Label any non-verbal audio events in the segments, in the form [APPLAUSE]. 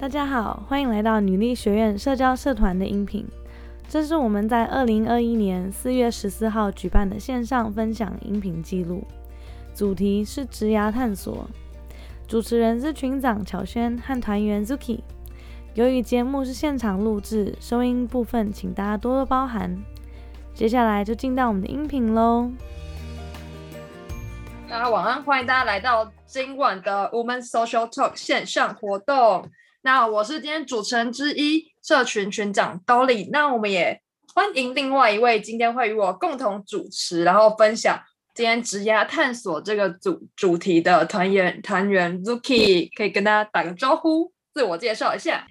大家好，欢迎来到女力学院社交社团的音频。这是我们在二零二一年四月十四号举办的线上分享音频记录，主题是职涯探索。主持人是群长乔轩和团员 Zuki。由于节目是现场录制，收音部分请大家多多包涵。接下来就进到我们的音频喽。大家晚安，欢迎大家来到今晚的 Woman Social Talk 线上活动。那我是今天主持人之一，社群群长 Dolly。那我们也欢迎另外一位今天会与我共同主持，然后分享今天职涯探索这个主主题的团员团员 Zuki，可以跟大家打个招呼，自我介绍一下。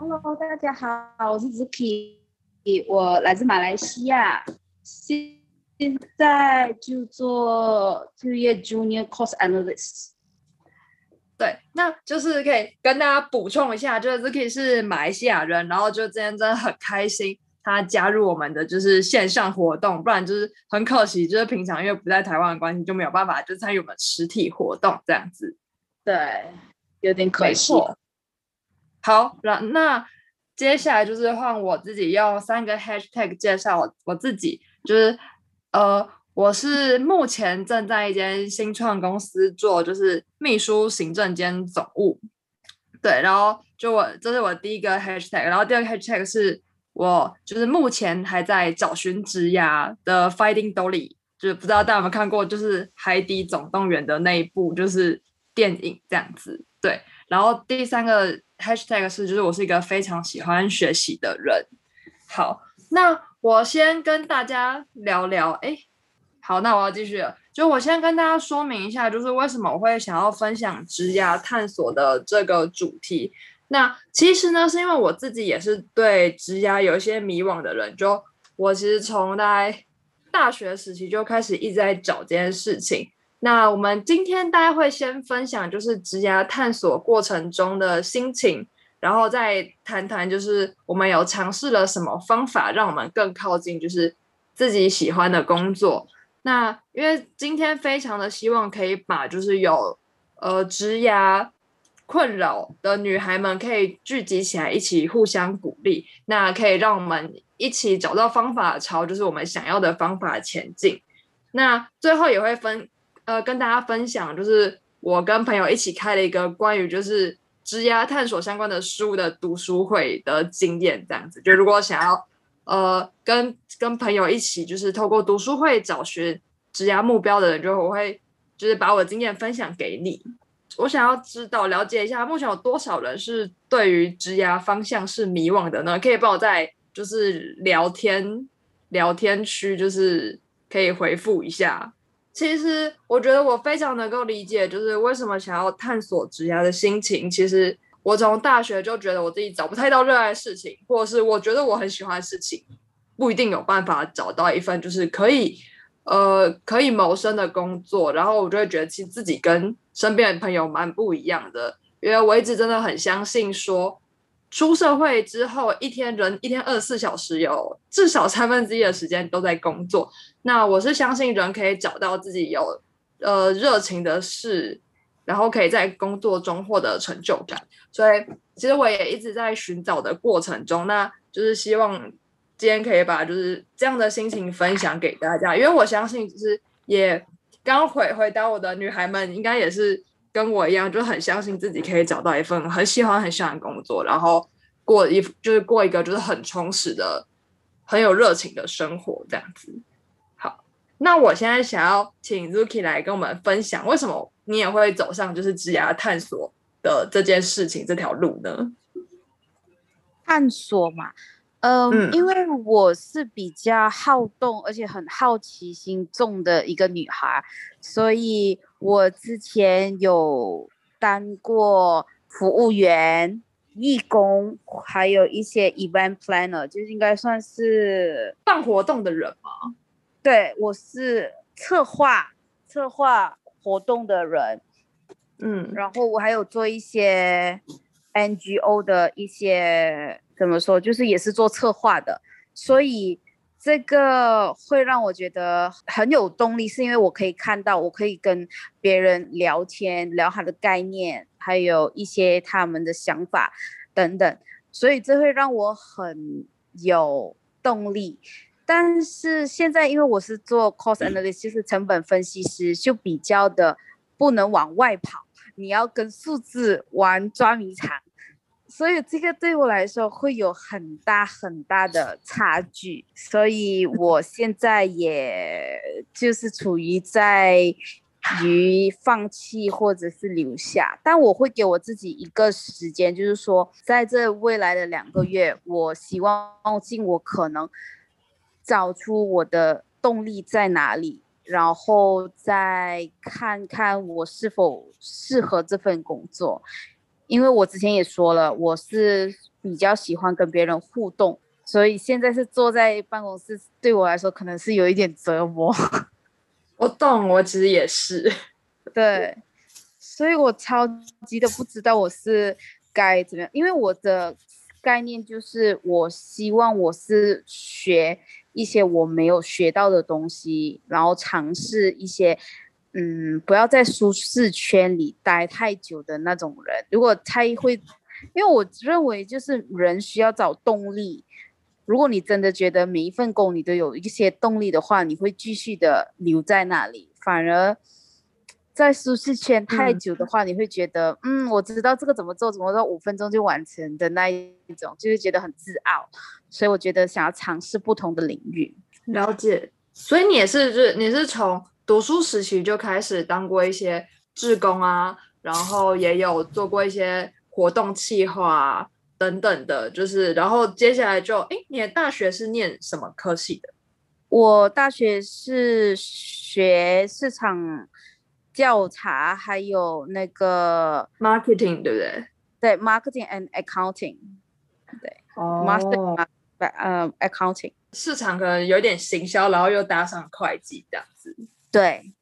Hello，大家好，我是 Zuki，我来自马来西亚，现现在就做就业 Junior Course Analyst。对，那就是可以跟大家补充一下，就是 Zuki 是马来西亚人，然后就今天真的很开心，他加入我们的就是线上活动，不然就是很可惜，就是平常因为不在台湾的关系，就没有办法就参与我们实体活动这样子。对，有点可惜。好，那那接下来就是换我自己用三个 Hashtag 介绍我自己，就是呃。我是目前正在一间新创公司做，就是秘书、行政兼总务。对，然后就我这是我第一个 hashtag，然后第二个 hashtag 是我就是目前还在找寻职涯的 Finding Dolly，就是不知道大家有没有看过，就是《海底总动员》的那一部就是电影这样子。对，然后第三个 hashtag 是就是我是一个非常喜欢学习的人。好，那我先跟大家聊聊，哎。好，那我要继续了。就我先跟大家说明一下，就是为什么我会想要分享职涯探索的这个主题。那其实呢，是因为我自己也是对职涯有一些迷惘的人。就我其实从大大学时期就开始一直在找这件事情。那我们今天大家会先分享就是职涯探索过程中的心情，然后再谈谈就是我们有尝试了什么方法，让我们更靠近就是自己喜欢的工作。那因为今天非常的希望可以把就是有呃职涯困扰的女孩们可以聚集起来，一起互相鼓励，那可以让我们一起找到方法，朝就是我们想要的方法前进。那最后也会分呃跟大家分享，就是我跟朋友一起开了一个关于就是职涯探索相关的书的读书会的经验，这样子就如果想要。呃，跟跟朋友一起，就是透过读书会找寻职涯目标的人，就我会就是把我的经验分享给你。我想要知道了解一下，目前有多少人是对于职涯方向是迷惘的呢？可以帮我在就是聊天聊天区，就是可以回复一下。其实我觉得我非常能够理解，就是为什么想要探索职涯的心情。其实。我从大学就觉得我自己找不太到热爱的事情，或者是我觉得我很喜欢的事情，不一定有办法找到一份就是可以呃可以谋生的工作。然后我就会觉得其实自己跟身边的朋友蛮不一样的，因为我一直真的很相信说，出社会之后一天人一天二十四小时有至少三分之一的时间都在工作。那我是相信人可以找到自己有呃热情的事。然后可以在工作中获得成就感，所以其实我也一直在寻找的过程中，那就是希望今天可以把就是这样的心情分享给大家，因为我相信就是也刚回回答我的女孩们，应该也是跟我一样，就很相信自己可以找到一份很喜欢很喜欢的工作，然后过一就是过一个就是很充实的、很有热情的生活这样子。好，那我现在想要请 Zuki 来跟我们分享为什么。你也会走上就是职涯探索的这件事情这条路呢？探索嘛，嗯，因为我是比较好动而且很好奇心重的一个女孩，所以我之前有当过服务员、义工，还有一些 event planner，就是应该算是办活动的人嘛？对，我是策划，策划。活动的人，嗯，然后我还有做一些 NGO 的一些怎么说，就是也是做策划的，所以这个会让我觉得很有动力，是因为我可以看到，我可以跟别人聊天，聊他的概念，还有一些他们的想法等等，所以这会让我很有动力。但是现在，因为我是做 cost analyst，就是成本分析师，就比较的不能往外跑，你要跟数字玩捉迷藏，所以这个对我来说会有很大很大的差距。所以我现在也就是处于在于放弃或者是留下，但我会给我自己一个时间，就是说在这未来的两个月，我希望尽我可能。找出我的动力在哪里，然后再看看我是否适合这份工作。因为我之前也说了，我是比较喜欢跟别人互动，所以现在是坐在办公室，对我来说可能是有一点折磨。[LAUGHS] 我懂，我其实也是。[LAUGHS] 对，所以我超级的不知道我是该怎么样，因为我的概念就是我希望我是学。一些我没有学到的东西，然后尝试一些，嗯，不要在舒适圈里待太久的那种人。如果他会，因为我认为就是人需要找动力。如果你真的觉得每一份工你都有一些动力的话，你会继续的留在那里。反而在舒适圈太久的话，你会觉得，嗯，我知道这个怎么做，怎么做五分钟就完成的那一种，就是觉得很自傲。所以我觉得想要尝试不同的领域，了解。所以你也是，就是你是从读书时期就开始当过一些志工啊，然后也有做过一些活动计划等等的，就是然后接下来就，哎，你的大学是念什么科系的？我大学是学市场调查，还有那个 marketing，对不对？对，marketing and accounting，对，哦。呃，accounting 市场可能有点行销，然后又搭上会计这样子。对，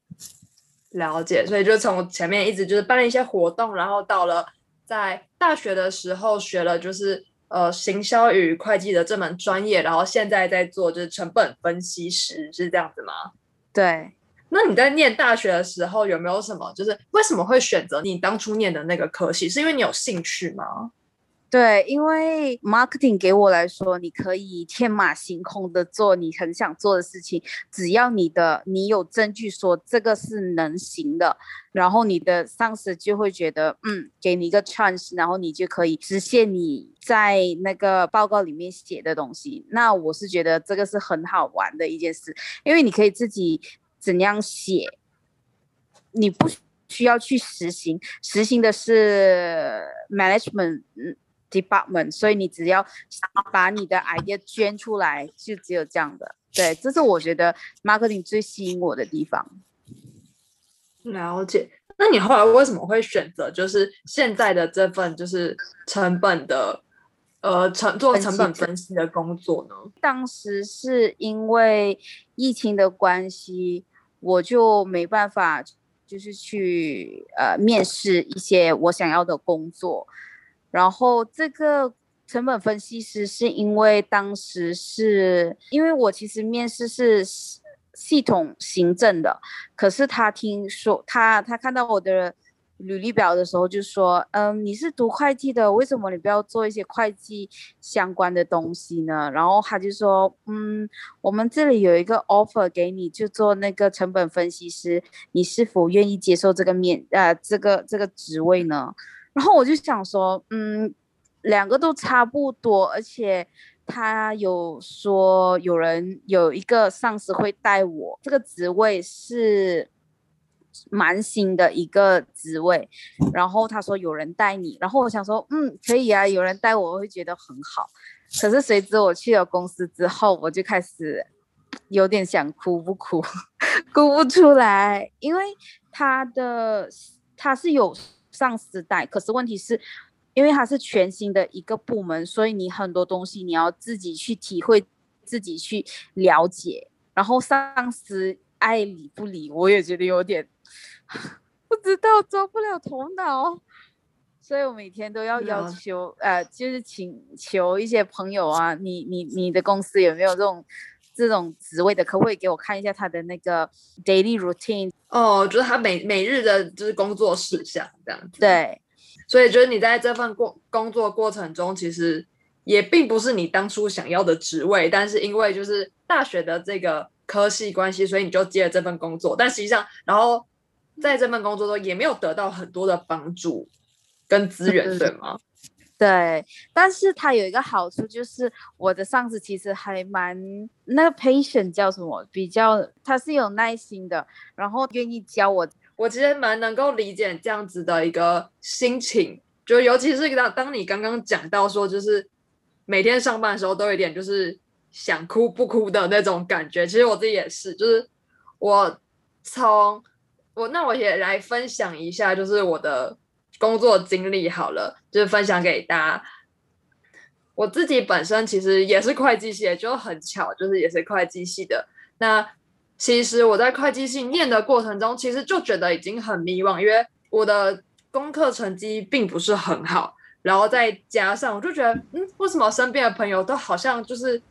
了解。所以就从前面一直就是办了一些活动，然后到了在大学的时候学了就是呃行销与会计的这门专业，然后现在在做就是成本分析师，是这样子吗？对。那你在念大学的时候有没有什么就是为什么会选择你当初念的那个科系？是因为你有兴趣吗？对，因为 marketing 给我来说，你可以天马行空的做你很想做的事情，只要你的你有证据说这个是能行的，然后你的上司就会觉得，嗯，给你一个 chance，然后你就可以实现你在那个报告里面写的东西。那我是觉得这个是很好玩的一件事，因为你可以自己怎样写，你不需要去实行，实行的是 management，嗯。department，所以你只要把你的 idea 捐出来，就只有这样的。对，这是我觉得 marketing 最吸引我的地方。了解。那你后来为什么会选择就是现在的这份就是成本的呃成做成本分析的工作呢？当时是因为疫情的关系，我就没办法就是去呃面试一些我想要的工作。然后这个成本分析师是因为当时是因为我其实面试是系统行政的，可是他听说他他看到我的履历表的时候就说，嗯，你是读会计的，为什么你不要做一些会计相关的东西呢？然后他就说，嗯，我们这里有一个 offer 给你，就做那个成本分析师，你是否愿意接受这个面呃这个这个职位呢？然后我就想说，嗯，两个都差不多，而且他有说有人有一个上司会带我，这个职位是蛮新的一个职位。然后他说有人带你，然后我想说，嗯，可以啊，有人带我，会觉得很好。可是随之我去了公司之后，我就开始有点想哭不哭，[LAUGHS] 哭不出来，因为他的他是有。上司带，可是问题是，因为他是全新的一个部门，所以你很多东西你要自己去体会，自己去了解。然后上司爱理不理，我也觉得有点 [LAUGHS] 不知道，抓不了头脑。所以我每天都要要求，呃，就是请求一些朋友啊，你你你的公司有没有这种这种职位的，可不可以给我看一下他的那个 daily routine？哦，就是他每每日的就是工作事项这样子。对，所以就是你在这份过工作过程中，其实也并不是你当初想要的职位，但是因为就是大学的这个科系关系，所以你就接了这份工作。但实际上，然后在这份工作中也没有得到很多的帮助跟资源，对吗？对，但是它有一个好处，就是我的上司其实还蛮那个 patient 叫什么，比较他是有耐心的，然后愿意教我。我其实蛮能够理解这样子的一个心情，就尤其是当当你刚刚讲到说，就是每天上班的时候都有点就是想哭不哭的那种感觉。其实我自己也是，就是我从我那我也来分享一下，就是我的。工作经历好了，就是分享给大家。我自己本身其实也是会计系，就很巧，就是也是会计系的。那其实我在会计系念的过程中，其实就觉得已经很迷惘，因为我的功课成绩并不是很好，然后再加上我就觉得，嗯，为什么身边的朋友都好像就是。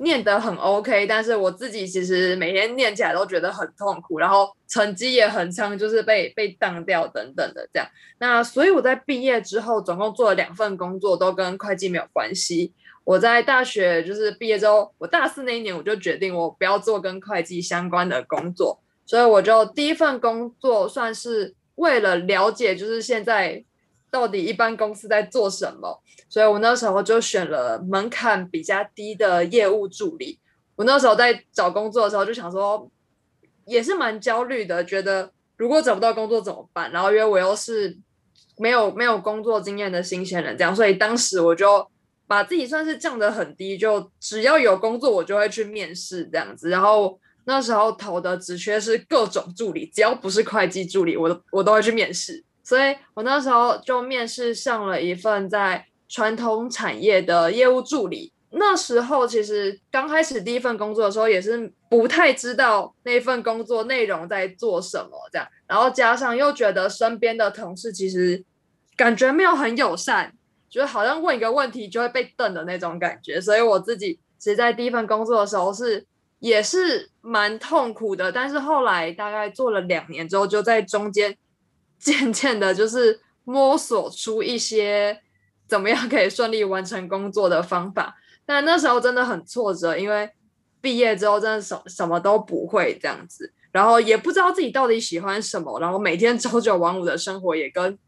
念得很 OK，但是我自己其实每天念起来都觉得很痛苦，然后成绩也很差，就是被被当掉等等的这样。那所以我在毕业之后，总共做了两份工作，都跟会计没有关系。我在大学就是毕业之后，我大四那一年我就决定我不要做跟会计相关的工作，所以我就第一份工作算是为了了解，就是现在。到底一般公司在做什么？所以我那时候就选了门槛比较低的业务助理。我那时候在找工作的时候就想说，也是蛮焦虑的，觉得如果找不到工作怎么办？然后因为我又是没有没有工作经验的新鲜人，这样，所以当时我就把自己算是降得很低，就只要有工作我就会去面试这样子。然后那时候投的职缺是各种助理，只要不是会计助理，我都我都会去面试。所以我那时候就面试上了一份在传统产业的业务助理。那时候其实刚开始第一份工作的时候，也是不太知道那份工作内容在做什么，这样。然后加上又觉得身边的同事其实感觉没有很友善，觉得好像问一个问题就会被瞪的那种感觉。所以我自己其实，在第一份工作的时候是也是蛮痛苦的。但是后来大概做了两年之后，就在中间。[LAUGHS] 渐渐的，就是摸索出一些怎么样可以顺利完成工作的方法。但那时候真的很挫折，因为毕业之后真的什什么都不会这样子，然后也不知道自己到底喜欢什么，然后每天 [LAUGHS] 朝九晚五的生活也跟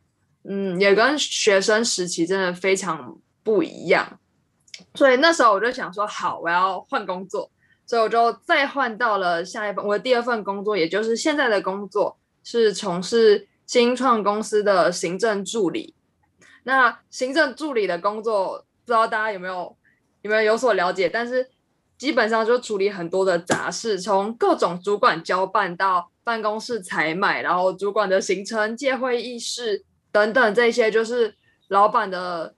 嗯也跟学生时期真的非常不一样。所以那时候我就想说，好，我要换工作，所以我就再换到了下一份我的第二份工作，也就是现在的工作，是从事。新创公司的行政助理，那行政助理的工作，不知道大家有没有有没有有所了解？但是基本上就处理很多的杂事，从各种主管交办到办公室采买，然后主管的行程、借会议室等等这些，就是老板的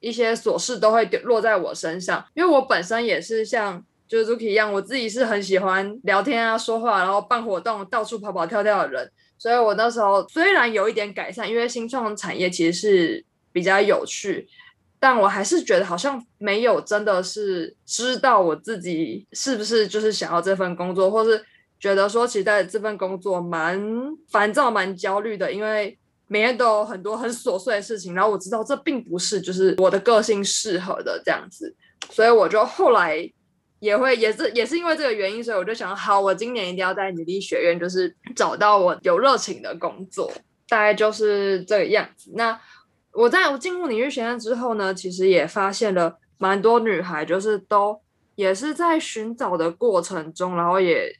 一些琐事都会落在我身上。因为我本身也是像就是 Zuki 一样，我自己是很喜欢聊天啊、说话，然后办活动、到处跑跑跳跳的人。所以我那时候虽然有一点改善，因为新创产业其实是比较有趣，但我还是觉得好像没有真的是知道我自己是不是就是想要这份工作，或是觉得说其实在这份工作蛮烦躁、蛮焦虑的，因为每天都有很多很琐碎的事情，然后我知道这并不是就是我的个性适合的这样子，所以我就后来。也会也是也是因为这个原因，所以我就想，好，我今年一定要在女力学院，就是找到我有热情的工作，大概就是这个样子。那我在我进入领域学院之后呢，其实也发现了蛮多女孩，就是都也是在寻找的过程中，然后也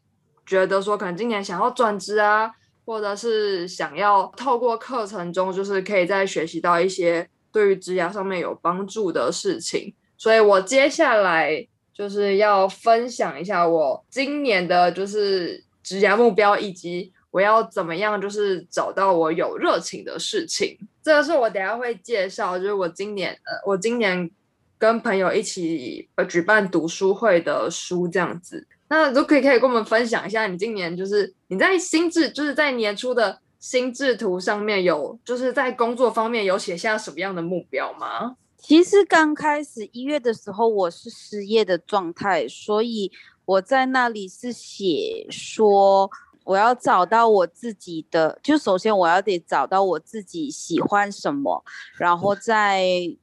觉得说，可能今年想要转职啊，或者是想要透过课程中，就是可以再学习到一些对于职涯上面有帮助的事情。所以我接下来。就是要分享一下我今年的，就是职业目标，以及我要怎么样，就是找到我有热情的事情。这个是我等下会介绍，就是我今年，呃，我今年跟朋友一起呃举办读书会的书这样子。那如果可以跟我们分享一下，你今年就是你在心智，就是在年初的心智图上面有，就是在工作方面有写下什么样的目标吗？其实刚开始一月的时候，我是失业的状态，所以我在那里是写说。我要找到我自己的，就首先我要得找到我自己喜欢什么，然后再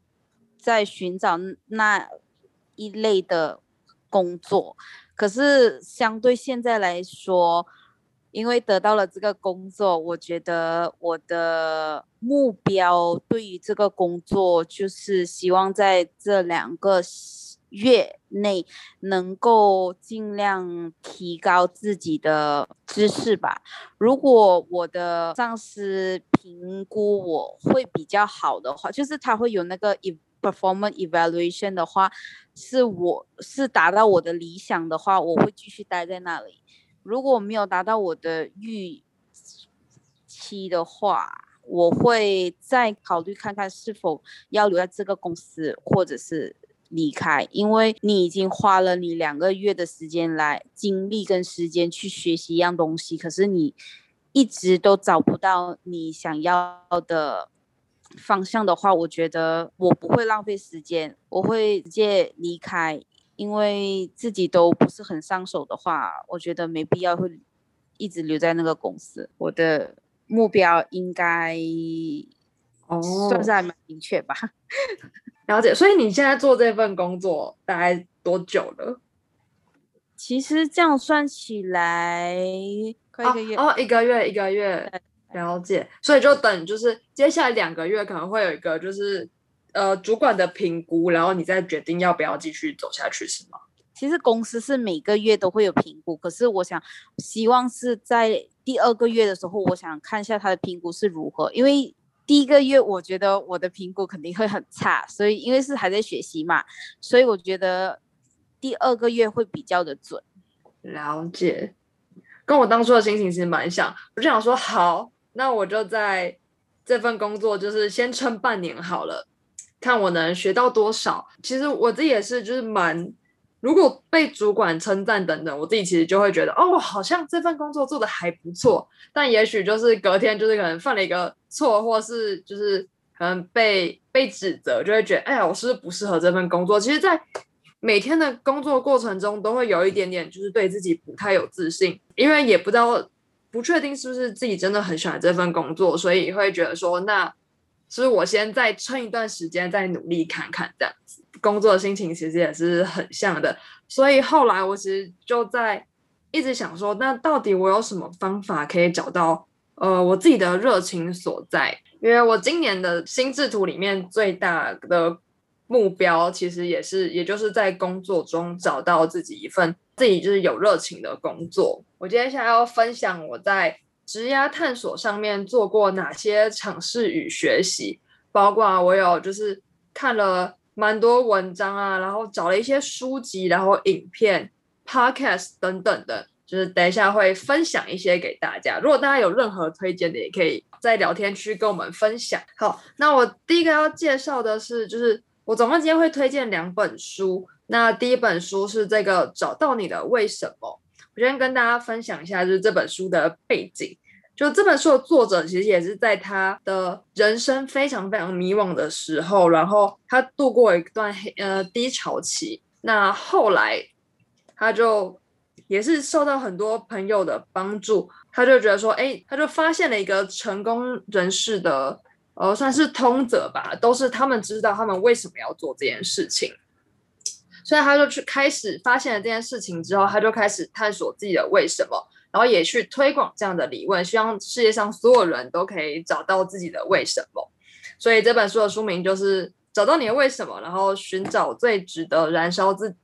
再寻找那一类的工作。可是相对现在来说，因为得到了这个工作，我觉得我的目标对于这个工作就是希望在这两个。月内能够尽量提高自己的知识吧。如果我的上司评估我会比较好的话，就是他会有那个 performance evaluation 的话，是我是达到我的理想的话，我会继续待在那里。如果没有达到我的预期的话，我会再考虑看看是否要留在这个公司，或者是。离开，因为你已经花了你两个月的时间来精力跟时间去学习一样东西，可是你一直都找不到你想要的方向的话，我觉得我不会浪费时间，我会直接离开，因为自己都不是很上手的话，我觉得没必要会一直留在那个公司。我的目标应该哦，算是还蛮明确吧。[LAUGHS] 了解，所以你现在做这份工作大概多久了？其实这样算起来，快一个月哦，一个月一个月。了解，所以就等，就是接下来两个月可能会有一个，就是呃主管的评估，然后你再决定要不要继续走下去，是吗？其实公司是每个月都会有评估，可是我想希望是在第二个月的时候，我想看一下他的评估是如何，因为。第一个月，我觉得我的评估肯定会很差，所以因为是还在学习嘛，所以我觉得第二个月会比较的准。了解，跟我当初的心情其实蛮像，我就想说，好，那我就在这份工作就是先撑半年好了，看我能学到多少。其实我自己也是，就是蛮。如果被主管称赞等等，我自己其实就会觉得，哦，好像这份工作做的还不错。但也许就是隔天就是可能犯了一个错，或是就是可能被被指责，就会觉得，哎呀，我是不是不适合这份工作？其实，在每天的工作过程中，都会有一点点就是对自己不太有自信，因为也不知道不确定是不是自己真的很喜欢这份工作，所以会觉得说，那是不是我先再撑一段时间，再努力看看这样子。工作的心情其实也是很像的，所以后来我其实就在一直想说，那到底我有什么方法可以找到呃我自己的热情所在？因为我今年的心智图里面最大的目标，其实也是也就是在工作中找到自己一份自己就是有热情的工作。我今天想要分享我在职涯探索上面做过哪些尝试与学习，包括我有就是看了。蛮多文章啊，然后找了一些书籍，然后影片、podcast 等等的，就是等一下会分享一些给大家。如果大家有任何推荐的，也可以在聊天区跟我们分享。好，那我第一个要介绍的是，就是我总共今天会推荐两本书。那第一本书是这个《找到你的为什么》，我先跟大家分享一下，就是这本书的背景。就这本书的作者，其实也是在他的人生非常非常迷惘的时候，然后他度过一段黑呃低潮期。那后来他就也是受到很多朋友的帮助，他就觉得说，哎，他就发现了一个成功人士的呃算是通则吧，都是他们知道他们为什么要做这件事情，所以他就去开始发现了这件事情之后，他就开始探索自己的为什么。然后也去推广这样的理论，希望世界上所有人都可以找到自己的为什么。所以这本书的书名就是找到你的为什么，然后寻找最值得燃烧自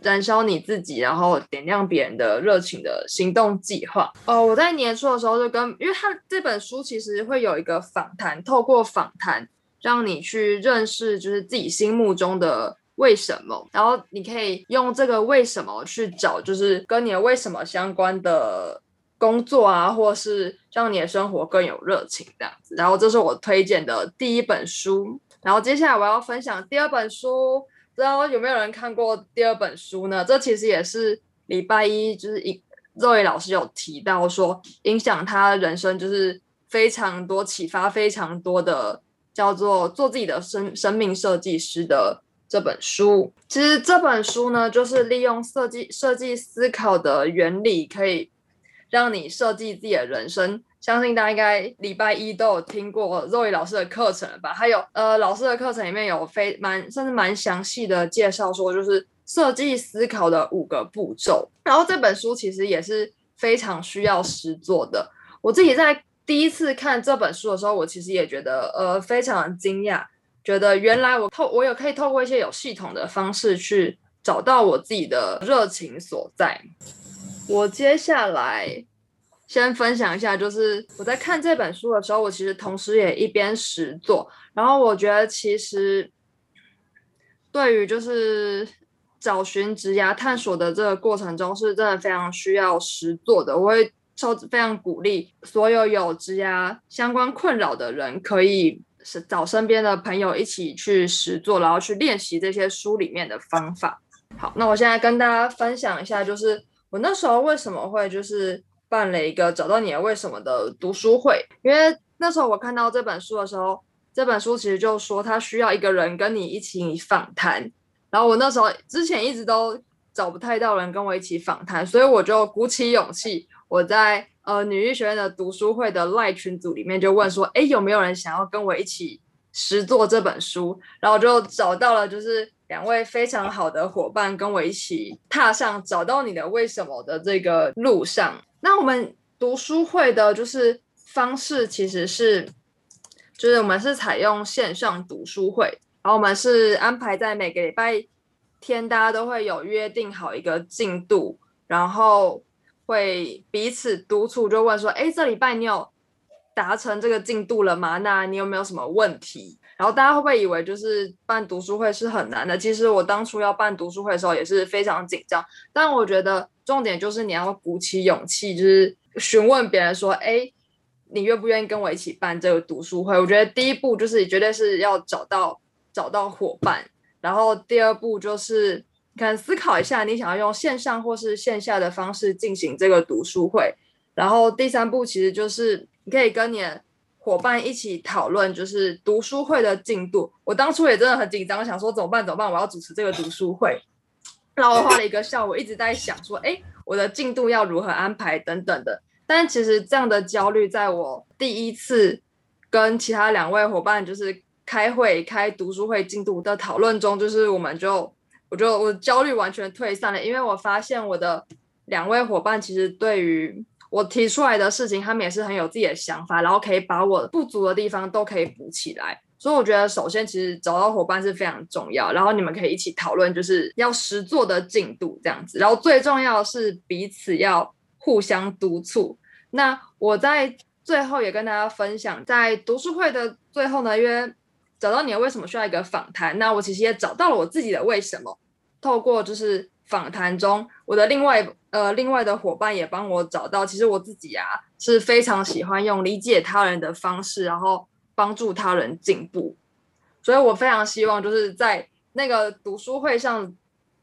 燃烧你自己，然后点亮别人的热情的行动计划。哦，我在年初的时候就跟，因为他这本书其实会有一个访谈，透过访谈让你去认识，就是自己心目中的。为什么？然后你可以用这个为什么去找，就是跟你的为什么相关的工作啊，或是让你的生活更有热情这样子。然后这是我推荐的第一本书。然后接下来我要分享第二本书，不知道有没有人看过第二本书呢？这其实也是礼拜一就是一肉爷老师有提到说，影响他人生就是非常多启发非常多的，叫做做自己的生生命设计师的。这本书。其实这本书呢，就是利用设计设计思考的原理，可以让你设计自己的人生。相信大家应该礼拜一都有听过 Zoe 老师的课程吧？还有呃，老师的课程里面有非蛮甚至蛮详细的介绍，说就是设计思考的五个步骤。然后这本书其实也是非常需要实做的。我自己在第一次看这本书的时候，我其实也觉得呃非常惊讶，觉得原来我透我有可以透过一些有系统的方式去找到我自己的热情所在。我接下来。先分享一下，就是我在看这本书的时候，我其实同时也一边实做。然后我觉得，其实对于就是找寻职涯探索的这个过程中，是真的非常需要实做的。我会超非常鼓励所有有职涯相关困扰的人，可以是找身边的朋友一起去实做，然后去练习这些书里面的方法。好，那我现在跟大家分享一下，就是我那时候为什么会就是。办了一个找到你的为什么的读书会，因为那时候我看到这本书的时候，这本书其实就说他需要一个人跟你一起访谈，然后我那时候之前一直都找不太到人跟我一起访谈，所以我就鼓起勇气，我在呃女医学院的读书会的赖群组里面就问说，哎有没有人想要跟我一起实做这本书，然后就找到了就是。两位非常好的伙伴跟我一起踏上找到你的为什么的这个路上。那我们读书会的就是方式其实是，就是我们是采用线上读书会，然后我们是安排在每个礼拜天，大家都会有约定好一个进度，然后会彼此督促，就问说：“哎，这礼拜你有达成这个进度了吗？那你有没有什么问题？”然后大家会不会以为就是办读书会是很难的？其实我当初要办读书会的时候也是非常紧张。但我觉得重点就是你要鼓起勇气，就是询问别人说：“哎，你愿不愿意跟我一起办这个读书会？”我觉得第一步就是绝对是要找到找到伙伴，然后第二步就是你看思考一下你想要用线上或是线下的方式进行这个读书会，然后第三步其实就是你可以跟你。伙伴一起讨论就是读书会的进度。我当初也真的很紧张，想说怎么办？怎么办？我要主持这个读书会。然后我花了一个下午一直在想说，哎，我的进度要如何安排等等的。但其实这样的焦虑，在我第一次跟其他两位伙伴就是开会开读书会进度的讨论中，就是我们就我就我焦虑完全退散了，因为我发现我的两位伙伴其实对于。我提出来的事情，他们也是很有自己的想法，然后可以把我不足的地方都可以补起来。所以我觉得，首先其实找到伙伴是非常重要，然后你们可以一起讨论，就是要实做的进度这样子。然后最重要是彼此要互相督促。那我在最后也跟大家分享，在读书会的最后呢，因为找到你为什么需要一个访谈，那我其实也找到了我自己的为什么，透过就是访谈中，我的另外。呃，另外的伙伴也帮我找到，其实我自己啊是非常喜欢用理解他人的方式，然后帮助他人进步，所以我非常希望就是在那个读书会上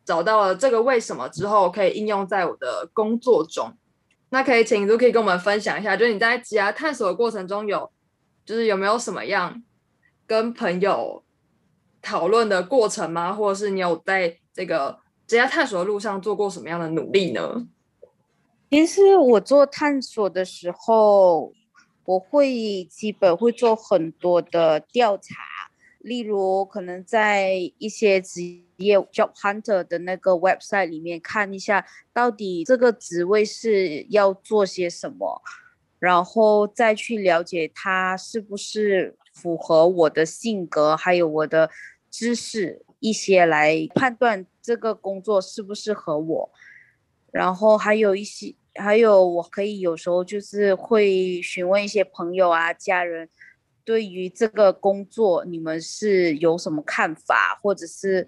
找到了这个为什么之后，可以应用在我的工作中。那可以请都可以跟我们分享一下，就是你在职涯探索的过程中有，就是有没有什么样跟朋友讨论的过程吗？或者是你有在这个。职业探索的路上做过什么样的努力呢？其实我做探索的时候，我会基本会做很多的调查，例如可能在一些职业 job hunter 的那个 website 里面看一下，到底这个职位是要做些什么，然后再去了解它是不是符合我的性格，还有我的知识一些来判断。这个工作适不适合我？然后还有一些，还有我可以有时候就是会询问一些朋友啊、家人，对于这个工作你们是有什么看法，或者是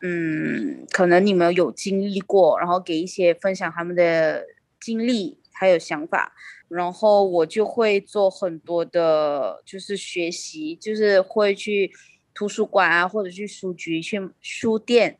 嗯，可能你们有经历过，然后给一些分享他们的经历还有想法，然后我就会做很多的，就是学习，就是会去图书馆啊，或者去书局、去书店。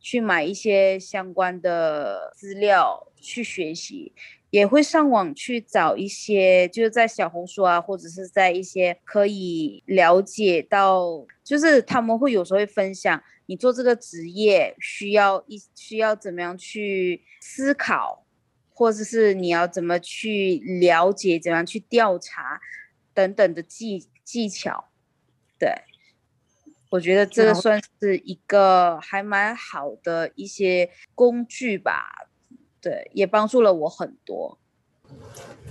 去买一些相关的资料去学习，也会上网去找一些，就是在小红书啊，或者是在一些可以了解到，就是他们会有时候会分享，你做这个职业需要一需要怎么样去思考，或者是你要怎么去了解，怎样去调查等等的技技巧。对，我觉得这个算是一个还蛮好的一些工具吧。对，也帮助了我很多。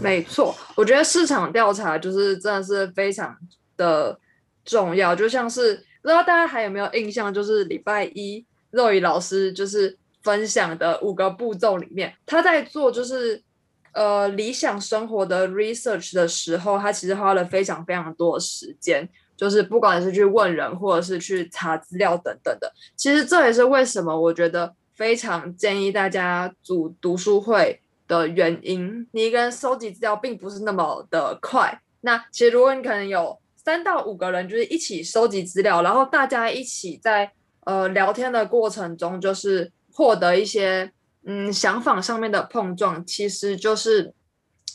没错，我觉得市场调查就是真的是非常的重要。就像是不知道大家还有没有印象，就是礼拜一肉宇老师就是分享的五个步骤里面，他在做就是呃理想生活的 research 的时候，他其实花了非常非常多的时间，就是不管是去问人，或者是去查资料等等的。其实这也是为什么我觉得。非常建议大家组读书会的原因，你一个人收集资料并不是那么的快。那其实如果你可能有三到五个人，就是一起收集资料，然后大家一起在呃聊天的过程中，就是获得一些嗯想法上面的碰撞，其实就是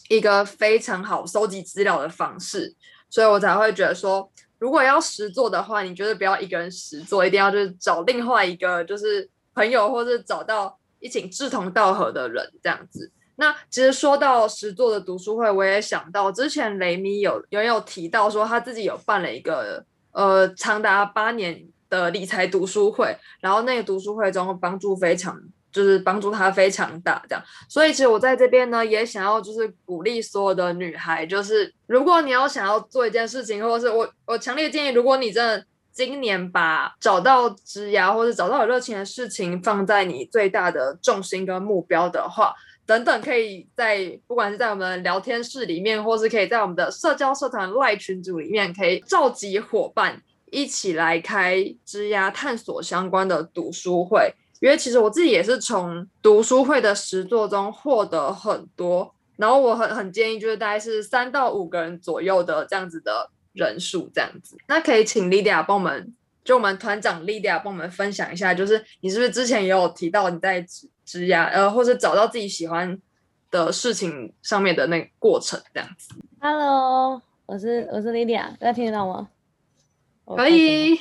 一个非常好收集资料的方式。所以我才会觉得说，如果要实做的话，你觉得不要一个人实做，一定要就是找另外一个就是。朋友，或是找到一起志同道合的人，这样子。那其实说到十座的读书会，我也想到之前雷米有有有提到说他自己有办了一个呃长达八年的理财读书会，然后那个读书会中帮助非常，就是帮助他非常大，这样。所以其实我在这边呢，也想要就是鼓励所有的女孩，就是如果你要想要做一件事情，或者是我我强烈建议，如果你真的。今年把找到职涯或者找到有热情的事情放在你最大的重心跟目标的话，等等，可以在不管是在我们聊天室里面，或是可以在我们的社交社团外群组里面，可以召集伙伴一起来开枝丫探索相关的读书会。因为其实我自己也是从读书会的实作中获得很多，然后我很很建议就是大概是三到五个人左右的这样子的。人数这样子，那可以请 Lydia 帮我们，就我们团长 Lydia 帮我们分享一下，就是你是不是之前也有提到你在职职涯呃，或者找到自己喜欢的事情上面的那个过程这样子？Hello，我是我是 Lydia，大家听得到吗？可以。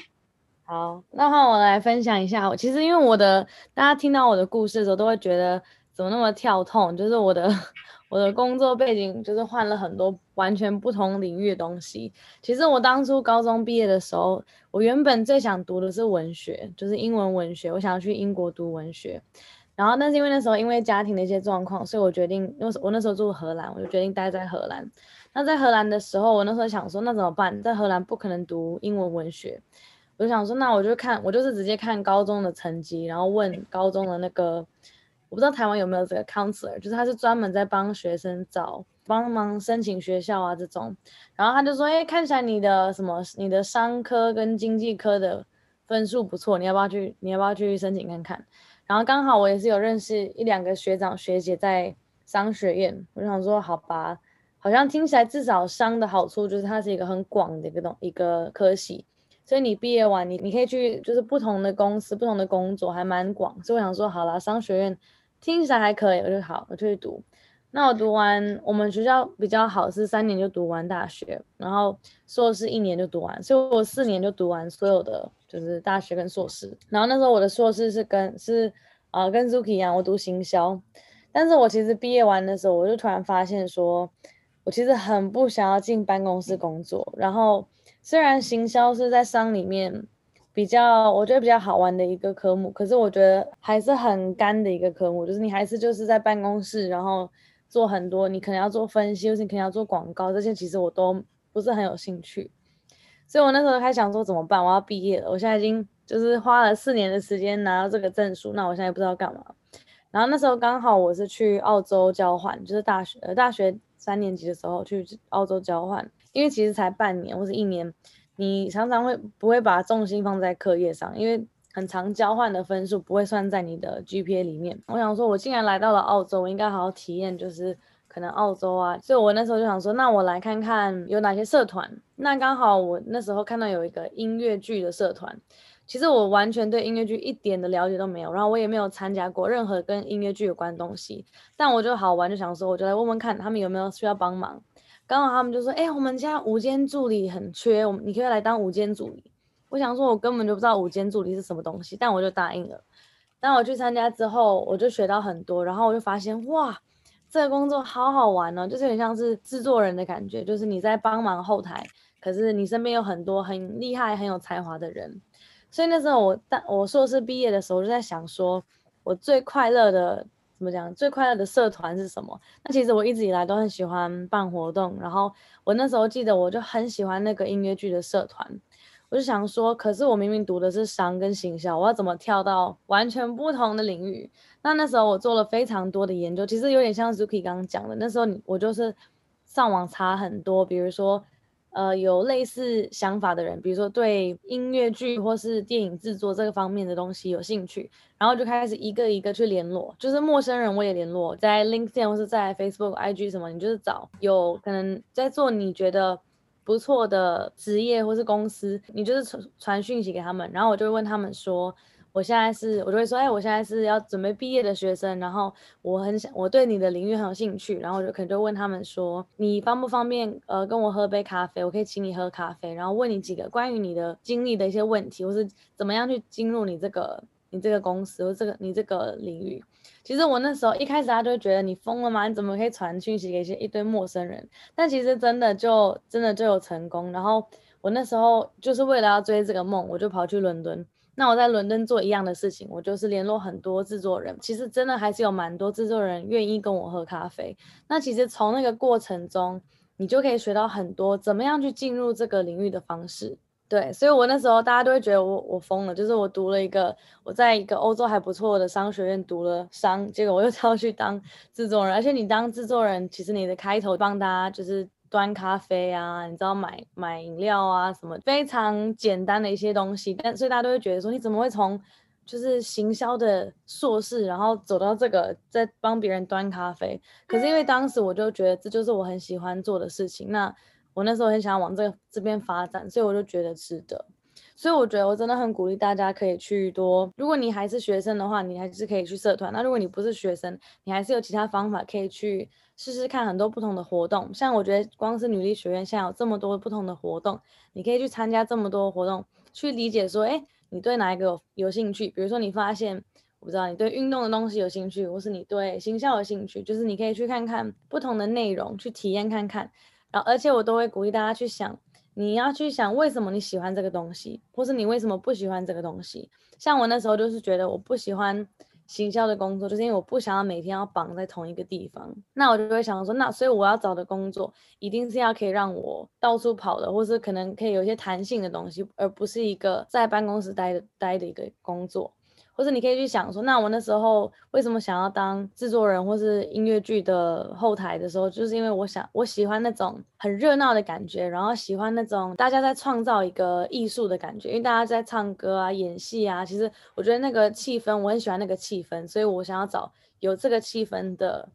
好，那换我来分享一下。其实因为我的大家听到我的故事的时候，都会觉得怎么那么跳痛，就是我的。[LAUGHS] 我的工作背景就是换了很多完全不同领域的东西。其实我当初高中毕业的时候，我原本最想读的是文学，就是英文文学。我想要去英国读文学，然后但是因为那时候因为家庭的一些状况，所以我决定，因为我那时候住荷兰，我就决定待在荷兰。那在荷兰的时候，我那时候想说，那怎么办？在荷兰不可能读英文文学，我就想说，那我就看，我就是直接看高中的成绩，然后问高中的那个。我不知道台湾有没有这个 counselor，就是他是专门在帮学生找帮忙申请学校啊这种，然后他就说，哎，看起来你的什么，你的商科跟经济科的分数不错，你要不要去，你要不要去申请看看？然后刚好我也是有认识一两个学长学姐在商学院，我就想说，好吧，好像听起来至少商的好处就是它是一个很广的一个东一个科系，所以你毕业完你你可以去就是不同的公司不同的工作还蛮广，所以我想说，好啦，商学院。听起来还可以，我就好，我就去读。那我读完，我们学校比较好，是三年就读完大学，然后硕士一年就读完，所以我四年就读完所有的，就是大学跟硕士。然后那时候我的硕士是跟是呃跟 Zuki 一样，我读行销。但是我其实毕业完的时候，我就突然发现说，我其实很不想要进办公室工作。然后虽然行销是在商里面。比较我觉得比较好玩的一个科目，可是我觉得还是很干的一个科目，就是你还是就是在办公室，然后做很多，你可能要做分析，或是你可能要做广告，这些其实我都不是很有兴趣。所以我那时候还想说怎么办？我要毕业了，我现在已经就是花了四年的时间拿到这个证书，那我现在也不知道干嘛。然后那时候刚好我是去澳洲交换，就是大学呃大学三年级的时候去澳洲交换，因为其实才半年或是一年。你常常会不会把重心放在课业上？因为很常交换的分数不会算在你的 GPA 里面。我想说，我既然来到了澳洲，我应该好好体验就是可能澳洲啊，所以我那时候就想说，那我来看看有哪些社团。那刚好我那时候看到有一个音乐剧的社团，其实我完全对音乐剧一点的了解都没有，然后我也没有参加过任何跟音乐剧有关的东西。但我就好玩，就想说，我就来问问看他们有没有需要帮忙。刚好他们就说，哎，我们家午间助理很缺，我们你可以来当午间助理。我想说，我根本就不知道午间助理是什么东西，但我就答应了。当我去参加之后，我就学到很多，然后我就发现，哇！这个工作好好玩哦，就是很像是制作人的感觉，就是你在帮忙后台，可是你身边有很多很厉害、很有才华的人。所以那时候我，但我硕士毕业的时候，我就在想说，我最快乐的怎么讲？最快乐的社团是什么？那其实我一直以来都很喜欢办活动，然后我那时候记得我就很喜欢那个音乐剧的社团。我就想说，可是我明明读的是商跟行销，我要怎么跳到完全不同的领域？那那时候我做了非常多的研究，其实有点像 Zuki 刚刚讲的，那时候我就是上网查很多，比如说，呃，有类似想法的人，比如说对音乐剧或是电影制作这个方面的东西有兴趣，然后就开始一个一个去联络，就是陌生人我也联络，在 LinkedIn 或是在 Facebook、IG 什么，你就是找有可能在做你觉得。不错的职业或是公司，你就是传传讯息给他们，然后我就问他们说，我现在是，我就会说，哎，我现在是要准备毕业的学生，然后我很想，我对你的领域很有兴趣，然后我就可能就问他们说，你方不方便呃跟我喝杯咖啡，我可以请你喝咖啡，然后问你几个关于你的经历的一些问题，或是怎么样去进入你这个你这个公司或这个你这个领域。其实我那时候一开始，他就会觉得你疯了吗？你怎么可以传讯息给一些一堆陌生人？但其实真的就真的就有成功。然后我那时候就是为了要追这个梦，我就跑去伦敦。那我在伦敦做一样的事情，我就是联络很多制作人。其实真的还是有蛮多制作人愿意跟我喝咖啡。那其实从那个过程中，你就可以学到很多怎么样去进入这个领域的方式。对，所以我那时候大家都会觉得我我疯了，就是我读了一个我在一个欧洲还不错的商学院读了商，结果我又 [LAUGHS] 跳去当制作人，而且你当制作人，其实你的开头帮大家就是端咖啡啊，你知道买买饮料啊什么非常简单的一些东西，但所以大家都会觉得说你怎么会从就是行销的硕士，然后走到这个在帮别人端咖啡？可是因为当时我就觉得这就是我很喜欢做的事情，那。我那时候很想往这个这边发展，所以我就觉得值得。所以我觉得我真的很鼓励大家可以去多。如果你还是学生的话，你还是可以去社团。那如果你不是学生，你还是有其他方法可以去试试看很多不同的活动。像我觉得光是女力学院现在有这么多不同的活动，你可以去参加这么多活动，去理解说，哎，你对哪一个有有兴趣？比如说你发现，我不知道你对运动的东西有兴趣，或是你对形象有兴趣，就是你可以去看看不同的内容，去体验看看。然后，而且我都会鼓励大家去想，你要去想为什么你喜欢这个东西，或是你为什么不喜欢这个东西。像我那时候就是觉得我不喜欢行销的工作，就是因为我不想要每天要绑在同一个地方。那我就会想说，那所以我要找的工作一定是要可以让我到处跑的，或是可能可以有一些弹性的东西，而不是一个在办公室待的待的一个工作。或者你可以去想说，那我那时候为什么想要当制作人或是音乐剧的后台的时候，就是因为我想我喜欢那种很热闹的感觉，然后喜欢那种大家在创造一个艺术的感觉，因为大家在唱歌啊、演戏啊，其实我觉得那个气氛我很喜欢那个气氛，所以我想要找有这个气氛的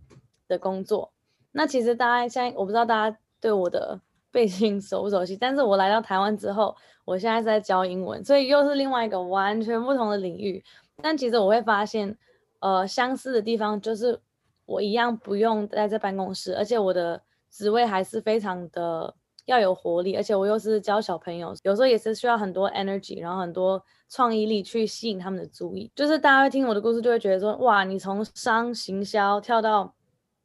的工作。那其实大家现在我不知道大家对我的 [LAUGHS] 背景熟不熟悉，但是我来到台湾之后，我现在是在教英文，所以又是另外一个完全不同的领域。但其实我会发现，呃，相似的地方就是我一样不用待在办公室，而且我的职位还是非常的要有活力，而且我又是教小朋友，有时候也是需要很多 energy，然后很多创意力去吸引他们的注意。就是大家会听我的故事，就会觉得说，哇，你从商行销跳到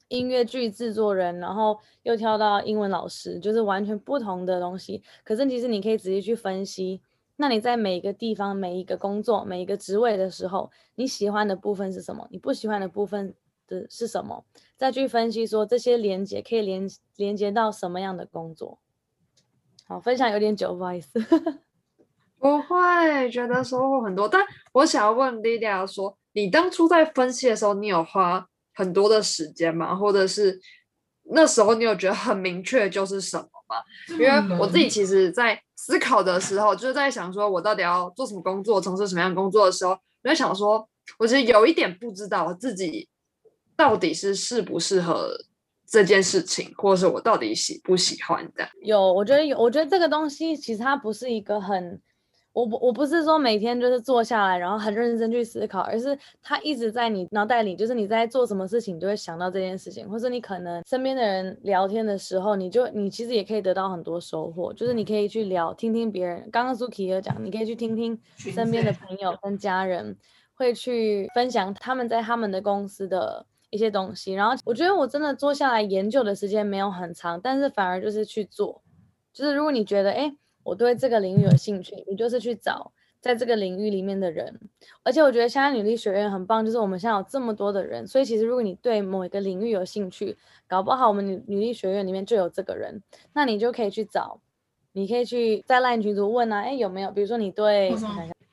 音乐剧制作人，然后又跳到英文老师，就是完全不同的东西。可是其实你可以直接去分析。那你在每一个地方、每一个工作、每一个职位的时候，你喜欢的部分是什么？你不喜欢的部分的是什么？再去分析说这些连接可以连连接到什么样的工作？好，分享有点久，不好意思。[LAUGHS] 不会，觉得收获很多。但我想要问 Lidia 说，你当初在分析的时候，你有花很多的时间吗？或者是那时候你有觉得很明确就是什么吗？因为我自己其实，在思考的时候，就是在想说，我到底要做什么工作，从事什么样工作的时候，我在想说，我其实有一点不知道自己到底是适不适合这件事情，或者是我到底喜不喜欢的？有，我觉得有，我觉得这个东西其实它不是一个很。我不我不是说每天就是坐下来，然后很认真去思考，而是他一直在你脑袋里，就是你在做什么事情，你就会想到这件事情，或者你可能身边的人聊天的时候，你就你其实也可以得到很多收获，就是你可以去聊，听听别人。刚刚苏 k 有讲，你可以去听听身边的朋友跟家人会去分享他们在他们的公司的一些东西。然后我觉得我真的坐下来研究的时间没有很长，但是反而就是去做，就是如果你觉得哎。我对这个领域有兴趣，你就是去找在这个领域里面的人。而且我觉得现在女力学院很棒，就是我们现在有这么多的人，所以其实如果你对某一个领域有兴趣，搞不好我们女女力学院里面就有这个人，那你就可以去找，你可以去在 LINE 群组问啊，哎有没有？比如说你对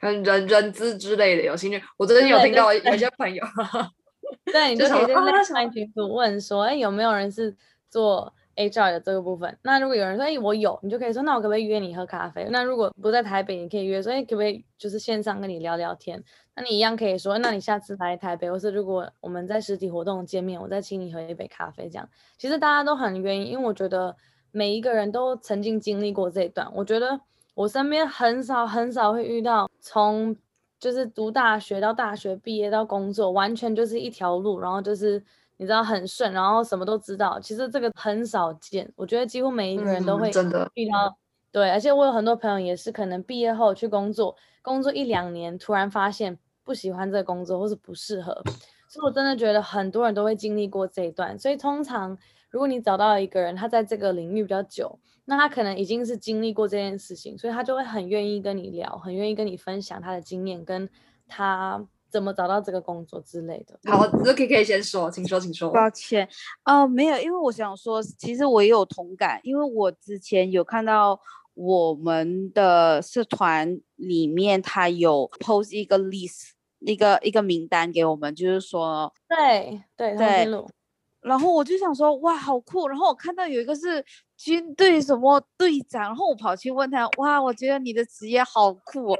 人人资之类的有兴趣，我最近有听到有些朋友，[LAUGHS] 对，你就可以在 LINE 群组问说，哎有没有人是做。HR 的这个部分，那如果有人说，哎，我有，你就可以说，那我可不可以约你喝咖啡？那如果不在台北，你可以约说，哎，可不可以就是线上跟你聊聊天？那你一样可以说，那你下次来台北，或是如果我们在实体活动见面，我再请你喝一杯咖啡，这样。其实大家都很愿意，因为我觉得每一个人都曾经经历过这一段。我觉得我身边很少很少会遇到从就是读大学到大学毕业到工作，完全就是一条路，然后就是。你知道很顺，然后什么都知道，其实这个很少见。我觉得几乎每一个人都会遇到，对。而且我有很多朋友也是，可能毕业后去工作，工作一两年，突然发现不喜欢这个工作，或是不适合。所以我真的觉得很多人都会经历过这一段。所以通常如果你找到一个人，他在这个领域比较久，那他可能已经是经历过这件事情，所以他就会很愿意跟你聊，很愿意跟你分享他的经验，跟他。怎么找到这个工作之类的？好 k 可以先说，请说，请说。抱歉，哦，没有，因为我想说，其实我也有同感，因为我之前有看到我们的社团里面，他有 post 一个 list，一个一个名单给我们，就是说，对对对，然后我就想说，哇，好酷！然后我看到有一个是军队什么队长，然后我跑去问他，哇，我觉得你的职业好酷。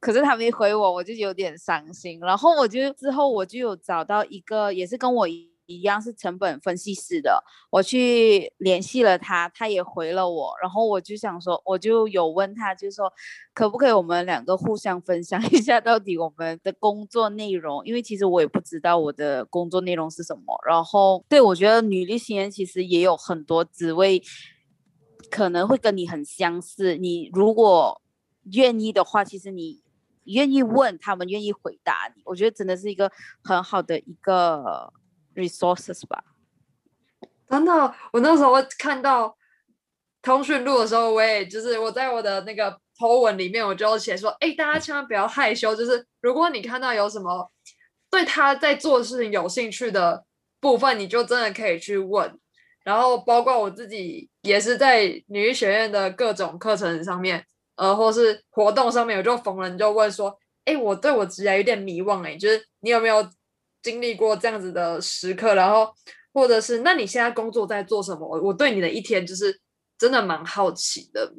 可是他没回我，我就有点伤心。然后我就之后我就有找到一个，也是跟我一样是成本分析师的，我去联系了他，他也回了我。然后我就想说，我就有问他，就说可不可以我们两个互相分享一下到底我们的工作内容？因为其实我也不知道我的工作内容是什么。然后对我觉得女力新人其实也有很多职位可能会跟你很相似。你如果愿意的话，其实你。愿意问他们，愿意回答你，我觉得真的是一个很好的一个 resources 吧。真的，我那时候看到通讯录的时候，我也就是我在我的那个 po 文里面，我就写说，哎，大家千万不要害羞，就是如果你看到有什么对他在做事情有兴趣的部分，你就真的可以去问。然后，包括我自己也是在女医学院的各种课程上面。呃，或是活动上面，我就逢人就问说，哎，我对我职业有点迷惘，哎，就是你有没有经历过这样子的时刻？然后，或者是那你现在工作在做什么？我对你的一天就是真的蛮好奇的。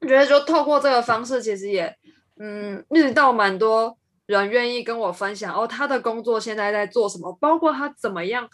我觉得就透过这个方式，其实也嗯遇到蛮多人愿意跟我分享哦，他的工作现在在做什么，包括他怎么样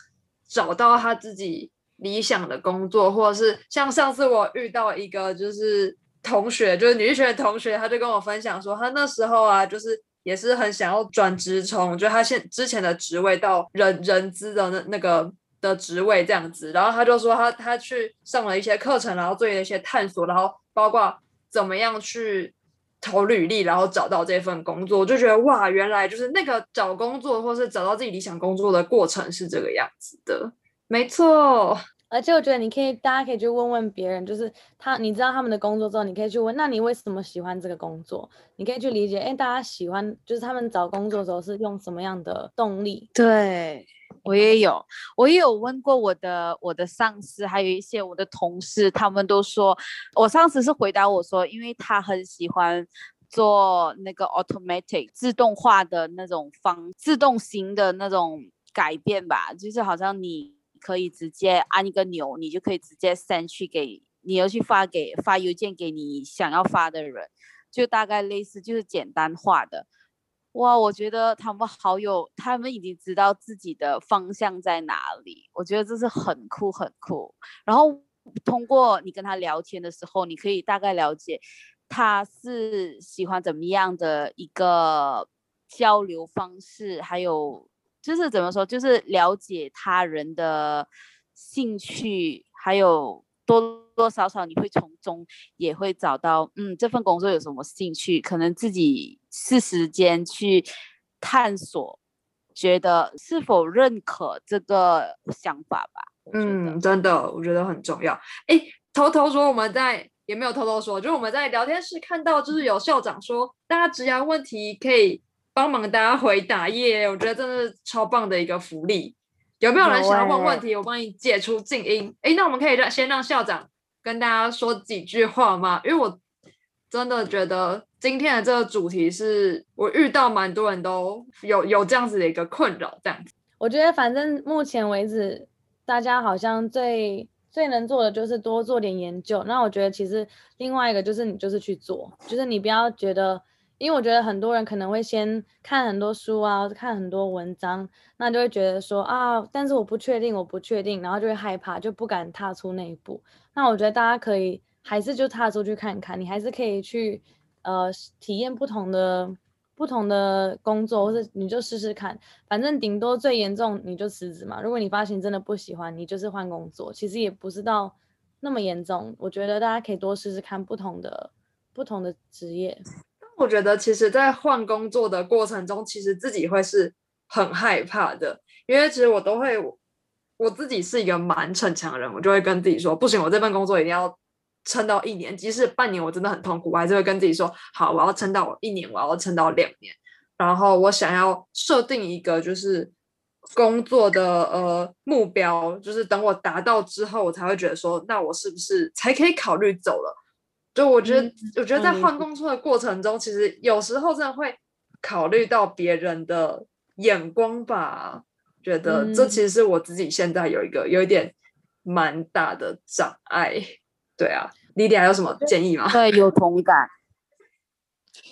找到他自己理想的工作，或者是像上次我遇到一个就是。同学就是女学的同学，他就跟我分享说，他那时候啊，就是也是很想要转职，从就他现之前的职位到人人资的那那个的职位这样子。然后他就说，他他去上了一些课程，然后做了一些探索，然后包括怎么样去投履历，然后找到这份工作。我就觉得哇，原来就是那个找工作或是找到自己理想工作的过程是这个样子的，没错。而且我觉得你可以，大家可以去问问别人，就是他，你知道他们的工作之后，你可以去问，那你为什么喜欢这个工作？你可以去理解，哎，大家喜欢，就是他们找工作的时候是用什么样的动力？对我也有，我也有问过我的我的上司，还有一些我的同事，他们都说，我上司是回答我说，因为他很喜欢做那个 automatic 自动化的那种方自动型的那种改变吧，就是好像你。可以直接按一个钮，你就可以直接 send 去给你要去发给发邮件给你想要发的人，就大概类似就是简单化的。哇，我觉得他们好有，他们已经知道自己的方向在哪里，我觉得这是很酷很酷。然后通过你跟他聊天的时候，你可以大概了解他是喜欢怎么样的一个交流方式，还有就是怎么说，就是了解他人的兴趣，还有多。多少少你会从中也会找到，嗯，这份工作有什么兴趣，可能自己是时间去探索，觉得是否认可这个想法吧。嗯，真的，我觉得很重要。哎，偷偷说，我们在也没有偷偷说，就是我们在聊天室看到，就是有校长说，大家只要问题可以帮忙大家回答耶，我觉得真的是超棒的一个福利。有没有人想要问问题？我帮你解除静音。哎，那我们可以让先让校长。跟大家说几句话吗？因为我真的觉得今天的这个主题是我遇到蛮多人都有有这样子的一个困扰，这样子。我觉得反正目前为止，大家好像最最能做的就是多做点研究。那我觉得其实另外一个就是你就是去做，就是你不要觉得。因为我觉得很多人可能会先看很多书啊，看很多文章，那就会觉得说啊，但是我不确定，我不确定，然后就会害怕，就不敢踏出那一步。那我觉得大家可以还是就踏出去看看，你还是可以去呃体验不同的不同的工作，或者你就试试看，反正顶多最严重你就辞职嘛。如果你发现真的不喜欢，你就是换工作，其实也不是到那么严重。我觉得大家可以多试试看不同的不同的职业。我觉得其实，在换工作的过程中，其实自己会是很害怕的，因为其实我都会，我自己是一个蛮逞强的人，我就会跟自己说，不行，我这份工作一定要撑到一年，即使半年我真的很痛苦，我还是会跟自己说，好，我要撑到一年，我要撑到两年，然后我想要设定一个就是工作的呃目标，就是等我达到之后，我才会觉得说，那我是不是才可以考虑走了？就我觉得，我觉得在换工作的过程中，其实有时候真的会考虑到别人的眼光吧。觉得这其实是我自己现在有一个有一点蛮大的障碍。对啊，莉莉还有什么建议吗？对，有同感。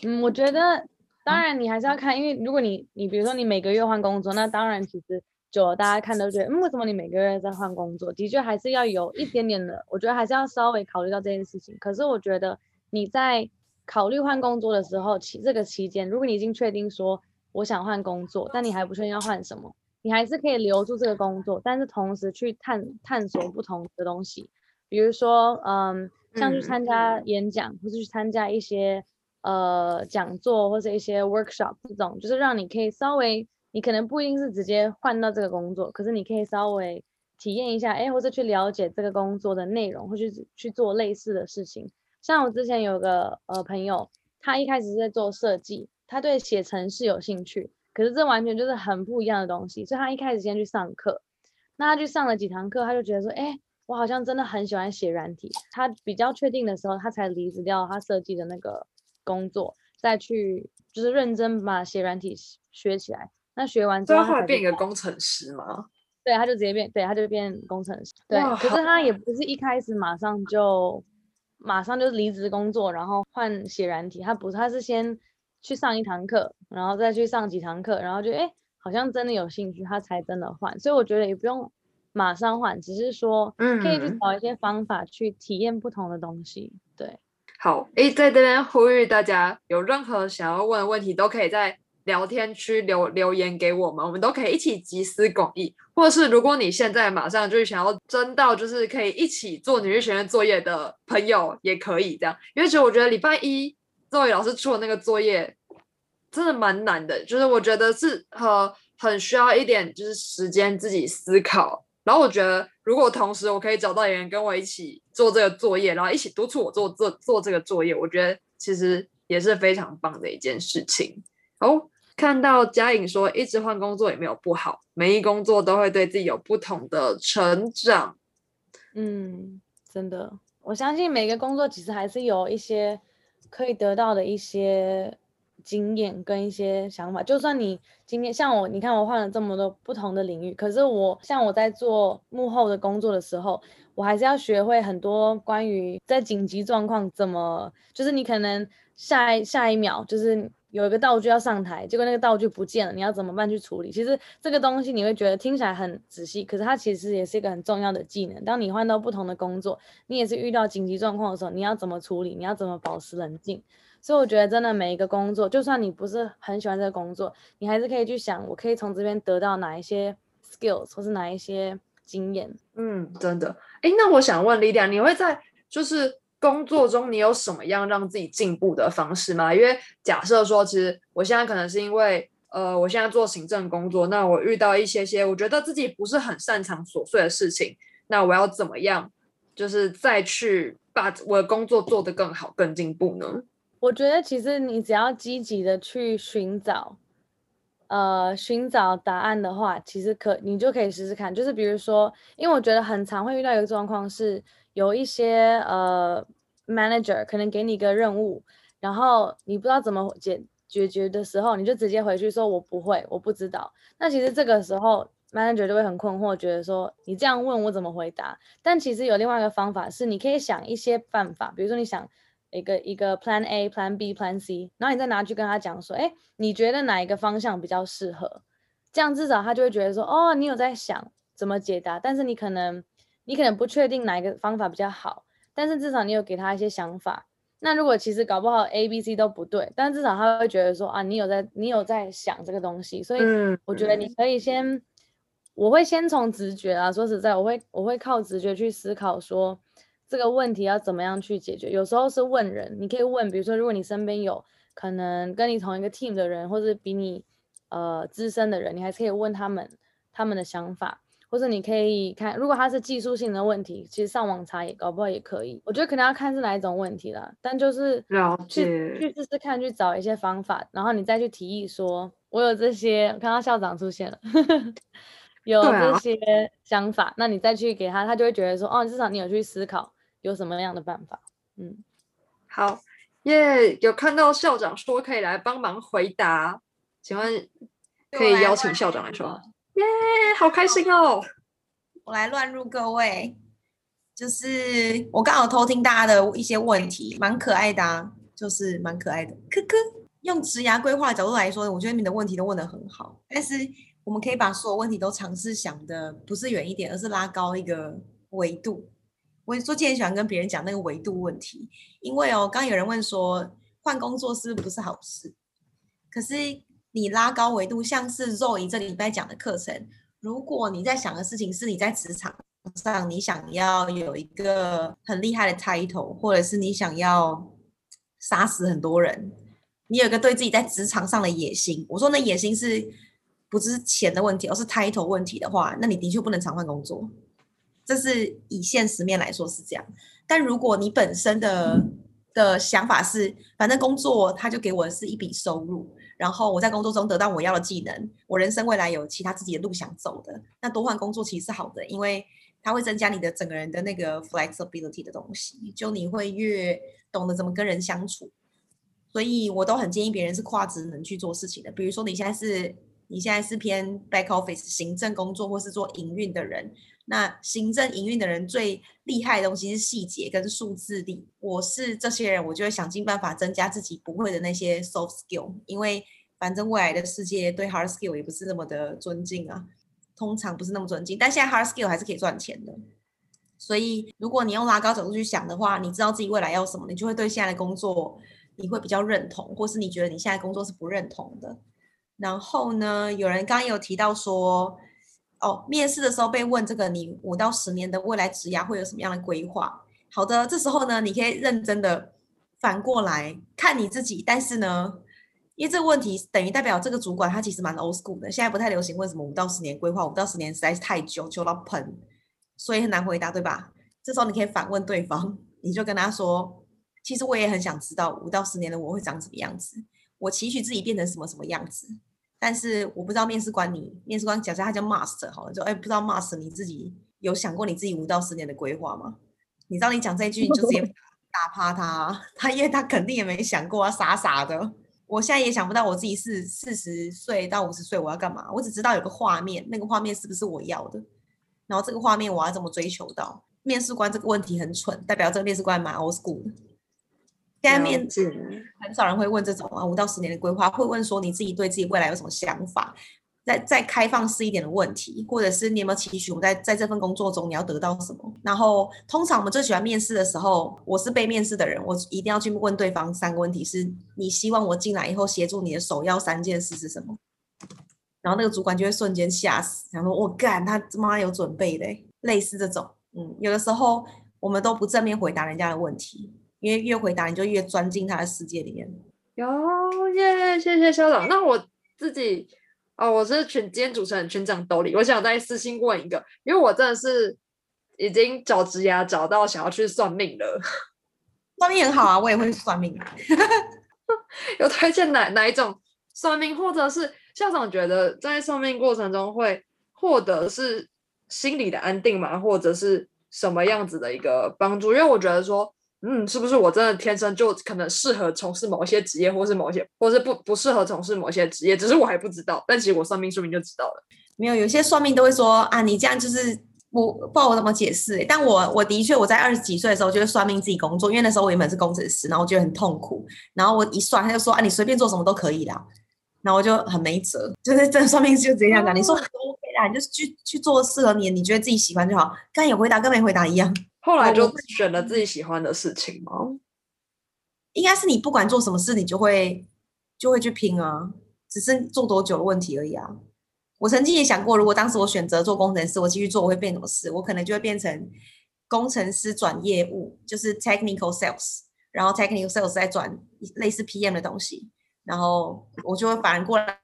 嗯，我觉得当然你还是要看，因为如果你你比如说你每个月换工作，那当然其实。就大家看都觉得，嗯，为什么你每个月在换工作？的确还是要有一点点的，我觉得还是要稍微考虑到这件事情。可是我觉得你在考虑换工作的时候，期这个期间，如果你已经确定说我想换工作，但你还不确定要换什么，你还是可以留住这个工作，但是同时去探探索不同的东西，比如说，嗯，像去参加演讲，或是去参加一些呃讲座或者一些 workshop 这种，就是让你可以稍微。你可能不一定是直接换到这个工作，可是你可以稍微体验一下，哎，或者去了解这个工作的内容，或去去做类似的事情。像我之前有个呃朋友，他一开始是在做设计，他对写程式有兴趣，可是这完全就是很不一样的东西，所以他一开始先去上课，那他去上了几堂课，他就觉得说，哎，我好像真的很喜欢写软体。他比较确定的时候，他才离职掉他设计的那个工作，再去就是认真把写软体学起来。那学完之后，他会变一个工程师吗？对，他就直接变，对，他就变工程师。对，可是他也不是一开始马上就马上就离职工作，然后换写软体。他不是，他是先去上一堂课，然后再去上几堂课，然后就哎，好像真的有兴趣，他才真的换。所以我觉得也不用马上换，只是说嗯可以去找一些方法去体验不同的东西。对，好，哎，在这边呼吁大家，有任何想要问的问题，都可以在。聊天区留留言给我们，我们都可以一起集思广益。或者是如果你现在马上就是想要争到，就是可以一起做女力学院作业的朋友，也可以这样。因为其实我觉得礼拜一作为老师出的那个作业真的蛮难的，就是我觉得是呃很需要一点就是时间自己思考。然后我觉得如果同时我可以找到人跟我一起做这个作业，然后一起督促我做做做这个作业，我觉得其实也是非常棒的一件事情。哦。看到嘉颖说，一直换工作也没有不好，每一工作都会对自己有不同的成长。嗯，真的，我相信每个工作其实还是有一些可以得到的一些经验跟一些想法。就算你今天像我，你看我换了这么多不同的领域，可是我像我在做幕后的工作的时候，我还是要学会很多关于在紧急状况怎么，就是你可能下一下一秒就是。有一个道具要上台，结果那个道具不见了，你要怎么办去处理？其实这个东西你会觉得听起来很仔细，可是它其实也是一个很重要的技能。当你换到不同的工作，你也是遇到紧急状况的时候，你要怎么处理？你要怎么保持冷静？所以我觉得真的每一个工作，就算你不是很喜欢这个工作，你还是可以去想，我可以从这边得到哪一些 skills 或是哪一些经验。嗯，真的。哎，那我想问 Lydia，你会在就是工作中你有什么样让自己进步的方式吗？因为假设说，其实我现在可能是因为呃，我现在做行政工作，那我遇到一些些我觉得自己不是很擅长琐碎的事情，那我要怎么样，就是再去把我的工作做得更好、更进步呢？我觉得其实你只要积极的去寻找，呃，寻找答案的话，其实可你就可以试试看。就是比如说，因为我觉得很常会遇到一个状况是，有一些呃 manager 可能给你一个任务，然后你不知道怎么解解决的时候，你就直接回去说我不会，我不知道。那其实这个时候 manager 就会很困惑，觉得说你这样问我怎么回答？但其实有另外一个方法是，你可以想一些办法，比如说你想。一个一个 Plan A、Plan B、Plan C，然后你再拿去跟他讲说，哎，你觉得哪一个方向比较适合？这样至少他就会觉得说，哦，你有在想怎么解答，但是你可能你可能不确定哪一个方法比较好，但是至少你有给他一些想法。那如果其实搞不好 A、B、C 都不对，但至少他会觉得说，啊，你有在你有在想这个东西，所以我觉得你可以先，我会先从直觉啊，说实在，我会我会靠直觉去思考说。这个问题要怎么样去解决？有时候是问人，你可以问，比如说，如果你身边有可能跟你同一个 team 的人，或者比你呃资深的人，你还是可以问他们他们的想法，或者你可以看，如果他是技术性的问题，其实上网查也搞不好也可以。我觉得可能要看是哪一种问题了，但就是去去试试看，去找一些方法，然后你再去提议说，我有这些，看到校长出现了，[LAUGHS] 有这些想法，那你再去给他，他就会觉得说，哦，至少你有去思考。有什么样的办法？嗯，好耶！有看到校长说可以来帮忙回答，请问可以邀请校长来说？耶，好开心哦！我来乱入各位，就是我刚好偷听大家的一些问题，蛮可爱的，就是蛮可爱的。科科，用职涯规划的角度来说，我觉得你的问题都问得很好，但是我们可以把所有问题都尝试想的不是远一点，而是拉高一个维度。我最近很喜欢跟别人讲那个维度问题，因为哦，刚有人问说换工作是不是好事？可是你拉高维度，像是 Zoe 这礼拜讲的课程，如果你在想的事情是你在职场上你想要有一个很厉害的 title，或者是你想要杀死很多人，你有一个对自己在职场上的野心，我说那野心是不是钱的问题，而是 title 问题的话，那你的确不能常换工作。这是以现实面来说是这样，但如果你本身的的想法是，反正工作他就给我的是一笔收入，然后我在工作中得到我要的技能，我人生未来有其他自己的路想走的，那多换工作其实是好的，因为它会增加你的整个人的那个 flexibility 的东西，就你会越懂得怎么跟人相处，所以我都很建议别人是跨职能去做事情的，比如说你现在是你现在是偏 back office 行政工作或是做营运的人。那行政营运的人最厉害的东西是细节跟数字力。我是这些人，我就会想尽办法增加自己不会的那些 soft skill，因为反正未来的世界对 hard skill 也不是那么的尊敬啊，通常不是那么尊敬。但现在 hard skill 还是可以赚钱的，所以如果你用拉高角度去想的话，你知道自己未来要什么，你就会对现在的工作你会比较认同，或是你觉得你现在工作是不认同的。然后呢，有人刚刚有提到说。哦，面试的时候被问这个，你五到十年的未来职涯会有什么样的规划？好的，这时候呢，你可以认真的反过来看你自己。但是呢，因为这个问题等于代表这个主管他其实蛮 old school 的，现在不太流行问什么五到十年规划，五到十年实在是太久，久到喷，所以很难回答，对吧？这时候你可以反问对方，你就跟他说，其实我也很想知道五到十年的我会长什么样子，我期许自己变成什么什么样子。但是我不知道面试官你面试官假设他叫 Master 好了，就哎不知道 Master 你自己有想过你自己五到十年的规划吗？你知道你讲这句你就直接 [LAUGHS] 打趴他，他因为他肯定也没想过啊，傻傻的。我现在也想不到我自己是四十岁到五十岁我要干嘛，我只知道有个画面，那个画面是不是我要的？然后这个画面我要怎么追求到？面试官这个问题很蠢，代表这个面试官蛮 old school 的。现在面很少人会问这种啊，五到十年的规划，会问说你自己对自己未来有什么想法？再再开放式一点的问题，或者是你有没有期许我们在在这份工作中你要得到什么？然后通常我们最喜欢面试的时候，我是被面试的人，我一定要去问对方三个问题：是你希望我进来以后协助你的首要三件事是什么？然后那个主管就会瞬间吓死，想说我干他他妈有准备的，类似这种，嗯，有的时候我们都不正面回答人家的问题，因为越回答你就越钻进他的世界里面。有耶，谢谢校长。那我自己。哦，我是全今天主持人群长兜里，我想再私信问一个，因为我真的是已经找职涯找到想要去算命了。[LAUGHS] 算命很好啊，我也会算命。[LAUGHS] 有推荐哪哪一种算命，或者是校长觉得在算命过程中会获得是心理的安定吗？或者是什么样子的一个帮助？因为我觉得说。嗯，是不是我真的天生就可能适合从事某些职业，或是某些，或是不不适合从事某些职业？只是我还不知道，但其实我算命说明就知道了。没有，有些算命都会说啊，你这样就是我不知道我怎么解释。但我我的确我在二十几岁的时候就会算命自己工作，因为那时候我原本是工程师，然后我觉得很痛苦。然后我一算，他就说啊，你随便做什么都可以啦。然后我就很没辙，[LAUGHS] 就是这算命就这样讲，你说都 OK 啦，你就去去做适合你，你觉得自己喜欢就好。刚有回答跟没回答一样。后来就选了自己喜欢的事情吗？应该是你不管做什么事，你就会就会去拼啊，只是做多久的问题而已啊。我曾经也想过，如果当时我选择做工程师，我继续做，我会变什么事？我可能就会变成工程师转业务，就是 technical sales，然后 technical sales 再转类似 PM 的东西，然后我就会反而过来，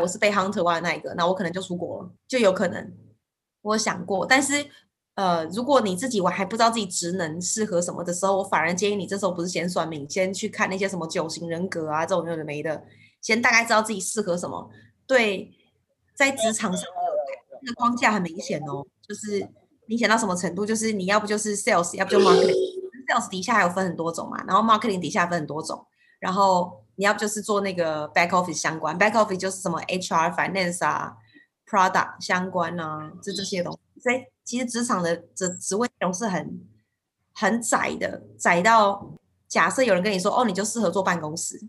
我是被 hunter 挖的那一个，那我可能就出国了，就有可能。我想过，但是。呃，如果你自己我还不知道自己职能适合什么的时候，我反而建议你这时候不是先算命，先去看那些什么九型人格啊这种有的没的，先大概知道自己适合什么。对，在职场上那个框架很明显哦，就是明显到什么程度，就是你要不就是 sales，要不就 marketing，sales 底下还有分很多种嘛，然后 marketing 底下分很多种，然后你要不就是做那个 back office 相关，back office 就是什么 HR、finance 啊、product 相关啊，这这些东西，所以。其实职场的职职位内容是很很窄的，窄到假设有人跟你说：“哦，你就适合做办公室。”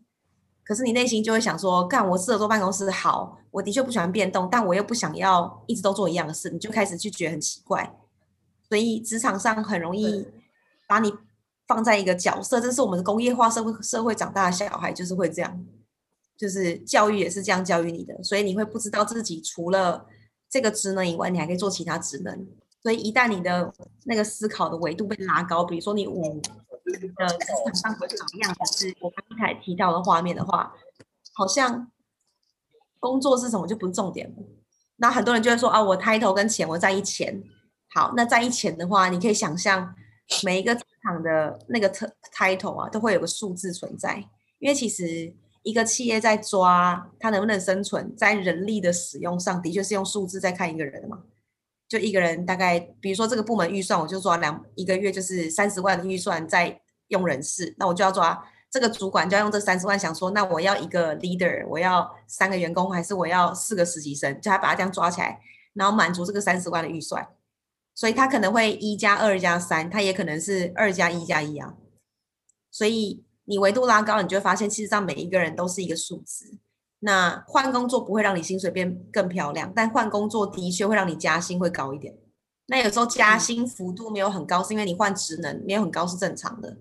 可是你内心就会想说：“干，我适合做办公室好，我的确不喜欢变动，但我又不想要一直都做一样的事。”你就开始去觉得很奇怪。所以职场上很容易把你放在一个角色，这是我们的工业化社会社会长大的小孩就是会这样，就是教育也是这样教育你的，所以你会不知道自己除了这个职能以外，你还可以做其他职能。所以一旦你的那个思考的维度被拉高，比如说你五的职场上会怎么样？是我刚才提到的画面的话，好像工作是什么就不是重点了。那很多人就会说啊，我 title 跟钱我在一钱。好，那在一钱的话，你可以想象每一个职场的那个 title 啊，都会有个数字存在。因为其实一个企业在抓它能不能生存，在人力的使用上的确是用数字在看一个人的嘛。就一个人大概，比如说这个部门预算，我就抓两一个月就是三十万的预算在用人事，那我就要抓这个主管就要用这三十万想说，那我要一个 leader，我要三个员工，还是我要四个实习生，就他把它这样抓起来，然后满足这个三十万的预算，所以他可能会一加二加三，他也可能是二加一加一啊，所以你维度拉高，你就会发现，其实上每一个人都是一个数字。那换工作不会让你薪水变更漂亮，但换工作的确会让你加薪会高一点。那有时候加薪幅度没有很高，是因为你换职能没有很高是正常的。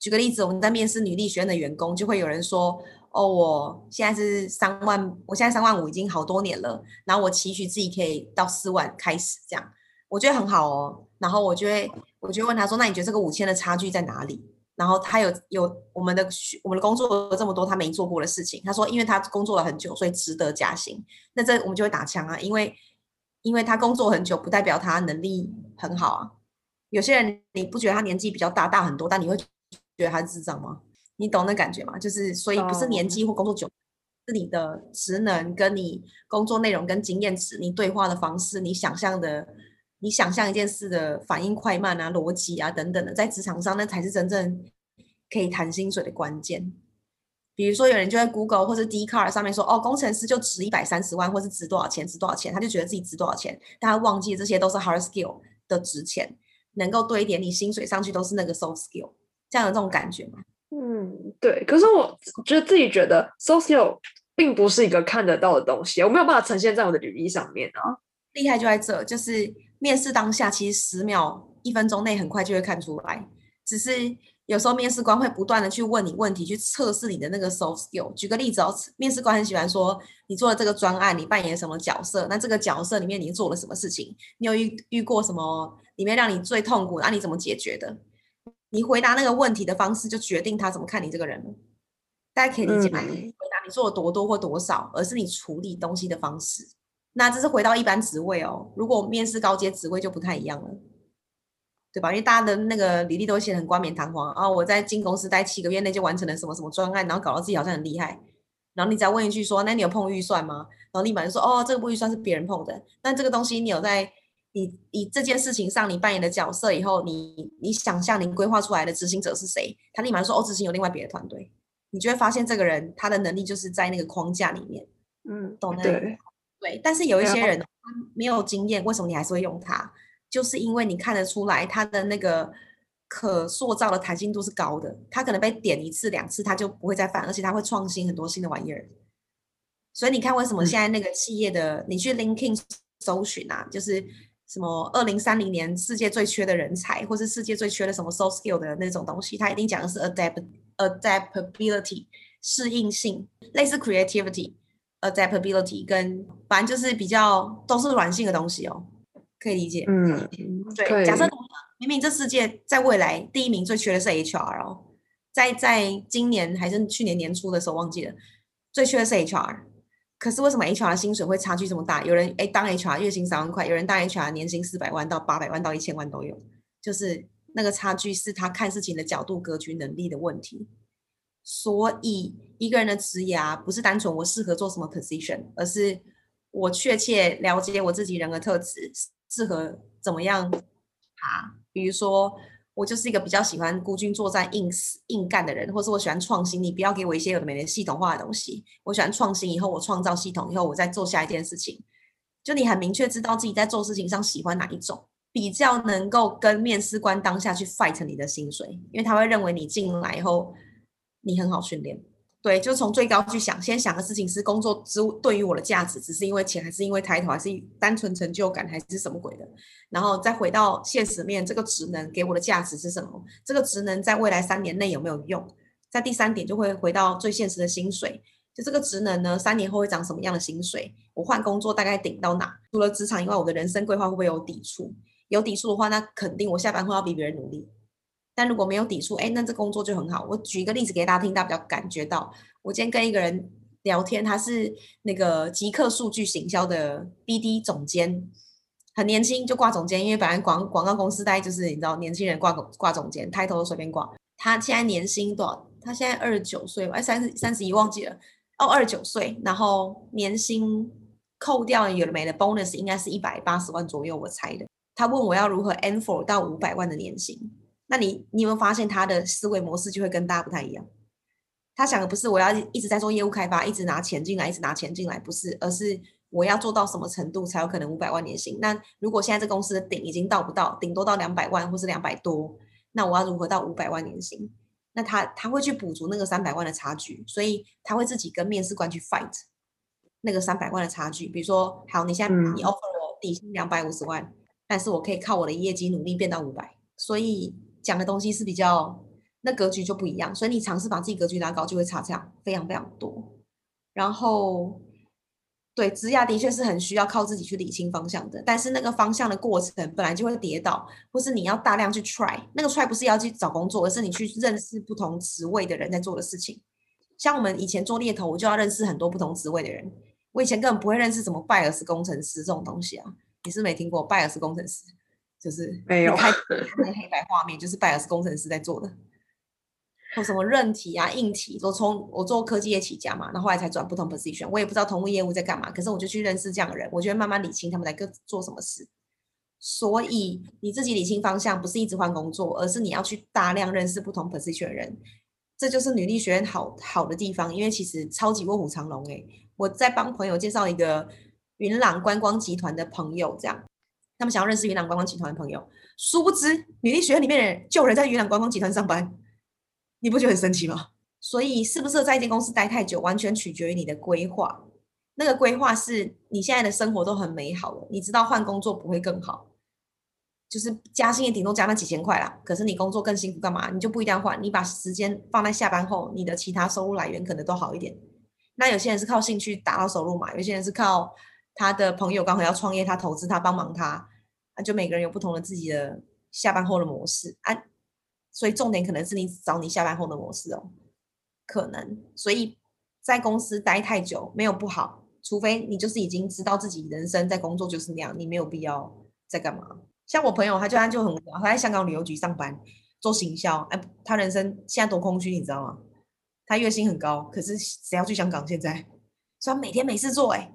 举个例子，我们在面试女力学院的员工，就会有人说：“哦，我现在是三万，我现在三万五已经好多年了，然后我期许自己可以到四万开始这样，我觉得很好哦。”然后我就会，我就问他说：“那你觉得这个五千的差距在哪里？”然后他有有我们的我们的工作这么多他没做过的事情，他说因为他工作了很久，所以值得加薪。那这我们就会打枪啊，因为因为他工作很久，不代表他能力很好啊。有些人你不觉得他年纪比较大大很多，但你会觉得他是智障吗？你懂那感觉吗？就是所以不是年纪或工作久，是你的职能跟你工作内容跟经验值，你对话的方式，你想象的。你想象一件事的反应快慢啊、逻辑啊等等的，在职场上那才是真正可以谈薪水的关键。比如说，有人就在 Google 或者 d c a r 上面说：“哦，工程师就值一百三十万，或是值多少钱？值多少钱？”他就觉得自己值多少钱，但他忘记这些都是 hard skill 的值钱，能够堆一点你薪水上去都是那个 soft skill，这样有这种感觉吗？嗯，嗯，对。可是我觉得自己觉得 so skill 并不是一个看得到的东西，我没有办法呈现在我的履历上面啊。厉害就在这，就是面试当下，其实十秒、一分钟内很快就会看出来，只是。有时候面试官会不断的去问你问题，去测试你的那个 soft skill。举个例子哦，面试官很喜欢说你做了这个专案，你扮演什么角色？那这个角色里面你做了什么事情？你有遇遇过什么里面让你最痛苦？那你怎么解决的？你回答那个问题的方式就决定他怎么看你这个人。大家可以理解吗？回答你做了多多或多少，而是你处理东西的方式。那这是回到一般职位哦。如果面试高阶职位就不太一样了。对吧？因为大家的那个履历都写很冠冕堂皇啊，我在进公司待七个月内就完成了什么什么专案，然后搞到自己好像很厉害。然后你再问一句说，那你有碰预算吗？然后立马就说，哦，这个不预算是别人碰的。但这个东西你有在你你这件事情上你扮演的角色以后，你你想象你规划出来的执行者是谁？他立马说，哦，执行有另外别的团队。你就会发现这个人他的能力就是在那个框架里面，嗯，懂的。对对，但是有一些人他没有经验，为什么你还是会用它？就是因为你看得出来，它的那个可塑造的弹性度是高的，它可能被点一次两次，它就不会再犯，而且它会创新很多新的玩意儿。所以你看，为什么现在那个企业的你去 LinkedIn 搜寻啊，就是什么二零三零年世界最缺的人才，或是世界最缺的什么 soft skill 的那种东西，它一定讲的是 adapt adaptability 适应性，类似 creativity adaptability 跟反正就是比较都是软性的东西哦。可以理解，嗯，对。假设明明这世界在未来第一名最缺的是 HR 哦，在在今年还是去年年初的时候忘记了，最缺的是 HR。可是为什么 HR 的薪水会差距这么大？有人哎当 HR 月薪三万块，有人当 HR 年薪四百万到八百万到一千万都有，就是那个差距是他看事情的角度、格局、能力的问题。所以一个人的职涯不是单纯我适合做什么 position，而是我确切了解我自己人格特质。适合怎么样啊？比如说，我就是一个比较喜欢孤军作战、硬死硬干的人，或是我喜欢创新。你不要给我一些有的没的系统化的东西。我喜欢创新，以后我创造系统，以后我再做下一件事情。就你很明确知道自己在做事情上喜欢哪一种，比较能够跟面试官当下去 fight 你的薪水，因为他会认为你进来以后你很好训练。对，就从最高去想，先想的事情是工作之对于我的价值，只是因为钱，还是因为抬头，还是单纯成就感，还是什么鬼的？然后再回到现实面，这个职能给我的价值是什么？这个职能在未来三年内有没有用？在第三点就会回到最现实的薪水，就这个职能呢，三年后会涨什么样的薪水？我换工作大概顶到哪？除了职场以外，我的人生规划会不会有抵触？有抵触的话，那肯定我下班后要比别人努力。但如果没有抵触，哎，那这工作就很好。我举一个例子给大家听，大家比较感觉到。我今天跟一个人聊天，他是那个极客数据行销的 BD 总监，很年轻就挂总监，因为本来广广告公司大概就是你知道，年轻人挂挂总监，抬头都随便挂。他现在年薪多少？他现在二十九岁，哎，三十三十一忘记了。哦，二十九岁，然后年薪扣掉有的没的 bonus，应该是一百八十万左右，我猜的。他问我要如何 e n f o r 到五百万的年薪。那你你有没有发现他的思维模式就会跟大家不太一样？他想的不是我要一直在做业务开发，一直拿钱进来，一直拿钱进来，不是，而是我要做到什么程度才有可能五百万年薪？那如果现在这公司的顶已经到不到，顶多到两百万或是两百多，那我要如何到五百万年薪？那他他会去补足那个三百万的差距，所以他会自己跟面试官去 fight 那个三百万的差距。比如说，好，你现在你 offer 我底薪两百五十万，但是我可以靠我的业绩努力变到五百，所以。讲的东西是比较，那格局就不一样，所以你尝试把自己格局拉高，就会差这样非常非常多。然后，对，职涯的确是很需要靠自己去理清方向的，但是那个方向的过程本来就会跌倒，或是你要大量去 try，那个 try 不是要去找工作，而是你去认识不同职位的人在做的事情。像我们以前做猎头，我就要认识很多不同职位的人，我以前根本不会认识什么拜尔斯工程师这种东西啊，你是没听过拜尔斯工程师？就是 [LAUGHS] 没有开那个黑白画面，就是拜尔斯工程师在做的，或什么韧体啊、硬体，都从我做科技业起家嘛，然后来才转不同 position，我也不知道同物业务在干嘛，可是我就去认识这样的人，我就会慢慢理清他们在各做什么事。所以你自己理清方向，不是一直换工作，而是你要去大量认识不同 position 的人，这就是女力学院好好的地方，因为其实超级卧虎藏龙诶，我在帮朋友介绍一个云朗观光集团的朋友，这样。他们想要认识云南观光集团的朋友，殊不知女力学院里面的人就人在云南观光集团上班。你不觉得很神奇吗？所以适不适合在一间公司待太久，完全取决于你的规划。那个规划是你现在的生活都很美好了，你知道换工作不会更好，就是加薪也顶多加那几千块啦。可是你工作更辛苦，干嘛？你就不一定要换，你把时间放在下班后，你的其他收入来源可能都好一点。那有些人是靠兴趣达到收入嘛，有些人是靠他的朋友刚好要创业，他投资他帮忙他，啊，就每个人有不同的自己的下班后的模式啊。所以重点可能是你找你下班后的模式哦，可能。所以在公司待太久没有不好。除非你就是已经知道自己人生在工作就是那样，你没有必要在干嘛。像我朋友，他就他就很无聊他在香港旅游局上班做行销，哎，他人生现在多空虚，你知道吗？他月薪很高，可是谁要去香港？现在，[LAUGHS] 所以每天没事做，哎，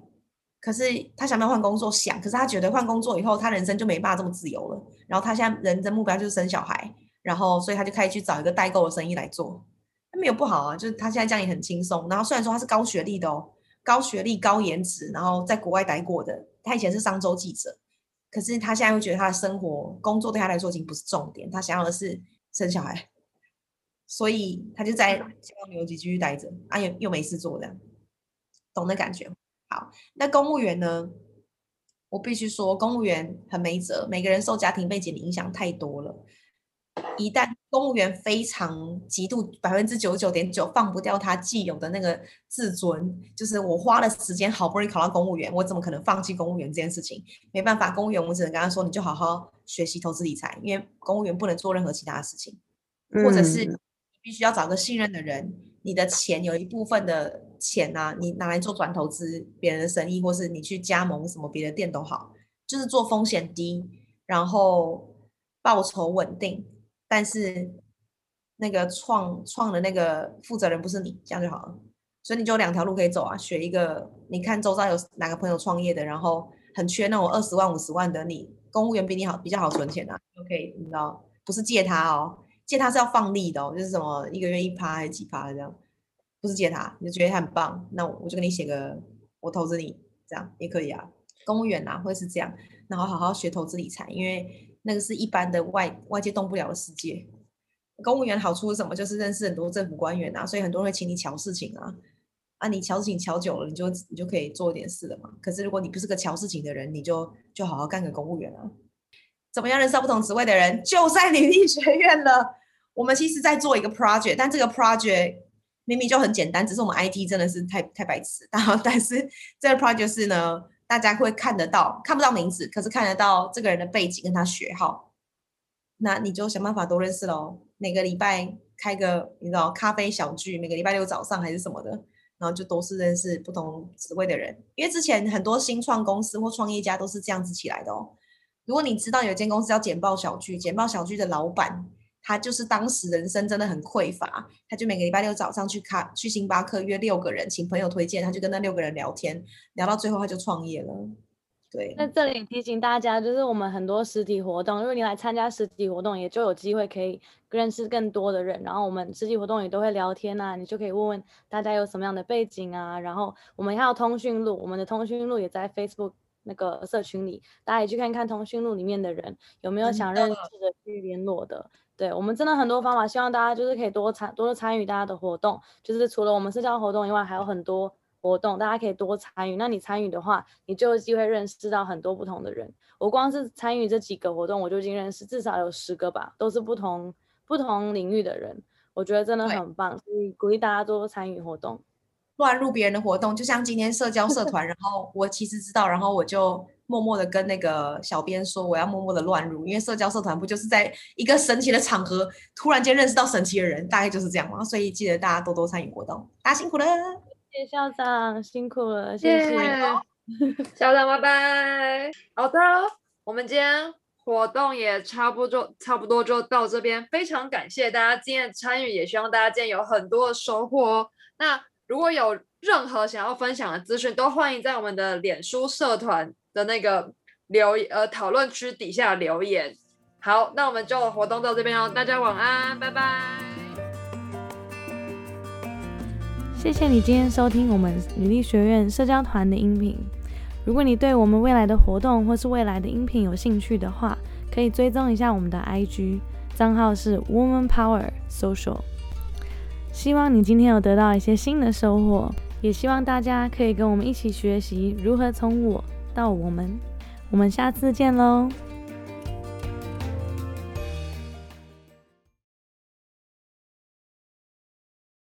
可是他想不想换工作？想，可是他觉得换工作以后，他人生就没办法这么自由了。然后他现在人生目标就是生小孩，然后所以他就开始去找一个代购的生意来做。他没有不好啊，就是他现在这样也很轻松。然后虽然说他是高学历的哦。高学历、高颜值，然后在国外待过的，他以前是商周记者，可是他现在会觉得他的生活、工作对他来说已经不是重点，他想要的是生小孩，所以他就在香港旅游局继续待着，啊，又又没事做这样，懂的感觉。好，那公务员呢？我必须说，公务员很没辙，每个人受家庭背景的影响太多了。一旦公务员非常极度百分之九十九点九放不掉他既有的那个自尊，就是我花了时间好不容易考到公务员，我怎么可能放弃公务员这件事情？没办法，公务员我只能跟他说，你就好好学习投资理财，因为公务员不能做任何其他的事情，或者是你必须要找个信任的人，你的钱有一部分的钱啊，你拿来做转投资别人的生意，或是你去加盟什么别的店都好，就是做风险低，然后报酬稳定。但是那个创创的那个负责人不是你，这样就好了。所以你就两条路可以走啊，选一个你看周遭有哪个朋友创业的，然后很缺那种二十万五十万的，你公务员比你好，比较好存钱啊，就可以，你知道，不是借他哦，借他是要放利的哦，就是什么一个月一趴还是几趴这样，不是借他，你就觉得他很棒，那我就给你写个我投资你，这样也可以啊。公务员啊会是这样，然后好好学投资理财，因为。那个是一般的外外界动不了的世界。公务员好处是什么？就是认识很多政府官员啊，所以很多人会请你瞧事情啊。啊，你瞧事情瞧久了，你就你就可以做一点事了嘛。可是如果你不是个瞧事情的人，你就就好好干个公务员啊。怎么样认识到不同职位的人？就在履历学院了。我们其实在做一个 project，但这个 project 明明就很简单，只是我们 IT 真的是太太白痴。[LAUGHS] 然后，但是这个 project 是呢。大家会看得到，看不到名字，可是看得到这个人的背景跟他学号，那你就想办法多认识喽。每个礼拜开个你知道咖啡小聚，每个礼拜六早上还是什么的，然后就都是认识不同职位的人。因为之前很多新创公司或创业家都是这样子起来的哦。如果你知道有间公司叫简报小聚，简报小聚的老板。他就是当时人生真的很匮乏，他就每个礼拜六早上去咖去星巴克约六个人，请朋友推荐，他就跟那六个人聊天，聊到最后他就创业了。对，那这里提醒大家，就是我们很多实体活动，如果你来参加实体活动，也就有机会可以认识更多的人。然后我们实体活动也都会聊天啊，你就可以问问大家有什么样的背景啊。然后我们还有通讯录，我们的通讯录也在 Facebook 那个社群里，大家也去看看通讯录里面的人有没有想认识的去联络的。对我们真的很多方法，希望大家就是可以多参多参与大家的活动，就是除了我们社交活动以外，还有很多活动，大家可以多参与。那你参与的话，你就有机会认识到很多不同的人。我光是参与这几个活动，我就已经认识至少有十个吧，都是不同不同领域的人，我觉得真的很棒，所以鼓励大家多多参与活动。乱入别人的活动，就像今天社交社团，然后我其实知道，然后我就。默默的跟那个小编说，我要默默的乱入，因为社交社团不就是在一个神奇的场合，突然间认识到神奇的人，大概就是这样嘛。所以记得大家多多参与活动，大家辛苦了，谢谢校长辛苦了，谢谢校长，拜拜。好的，我们今天活动也差不多，差不多就到这边，非常感谢大家今天的参与，也希望大家今天有很多的收获哦。那如果有任何想要分享的资讯，都欢迎在我们的脸书社团。的那个留呃讨论区底下留言，好，那我们就活动到这边哦，大家晚安，拜拜。谢谢你今天收听我们女力学院社交团的音频。如果你对我们未来的活动或是未来的音频有兴趣的话，可以追踪一下我们的 IG 账号是 Woman Power Social。希望你今天有得到一些新的收获，也希望大家可以跟我们一起学习如何从我到我们。我们下次见喽！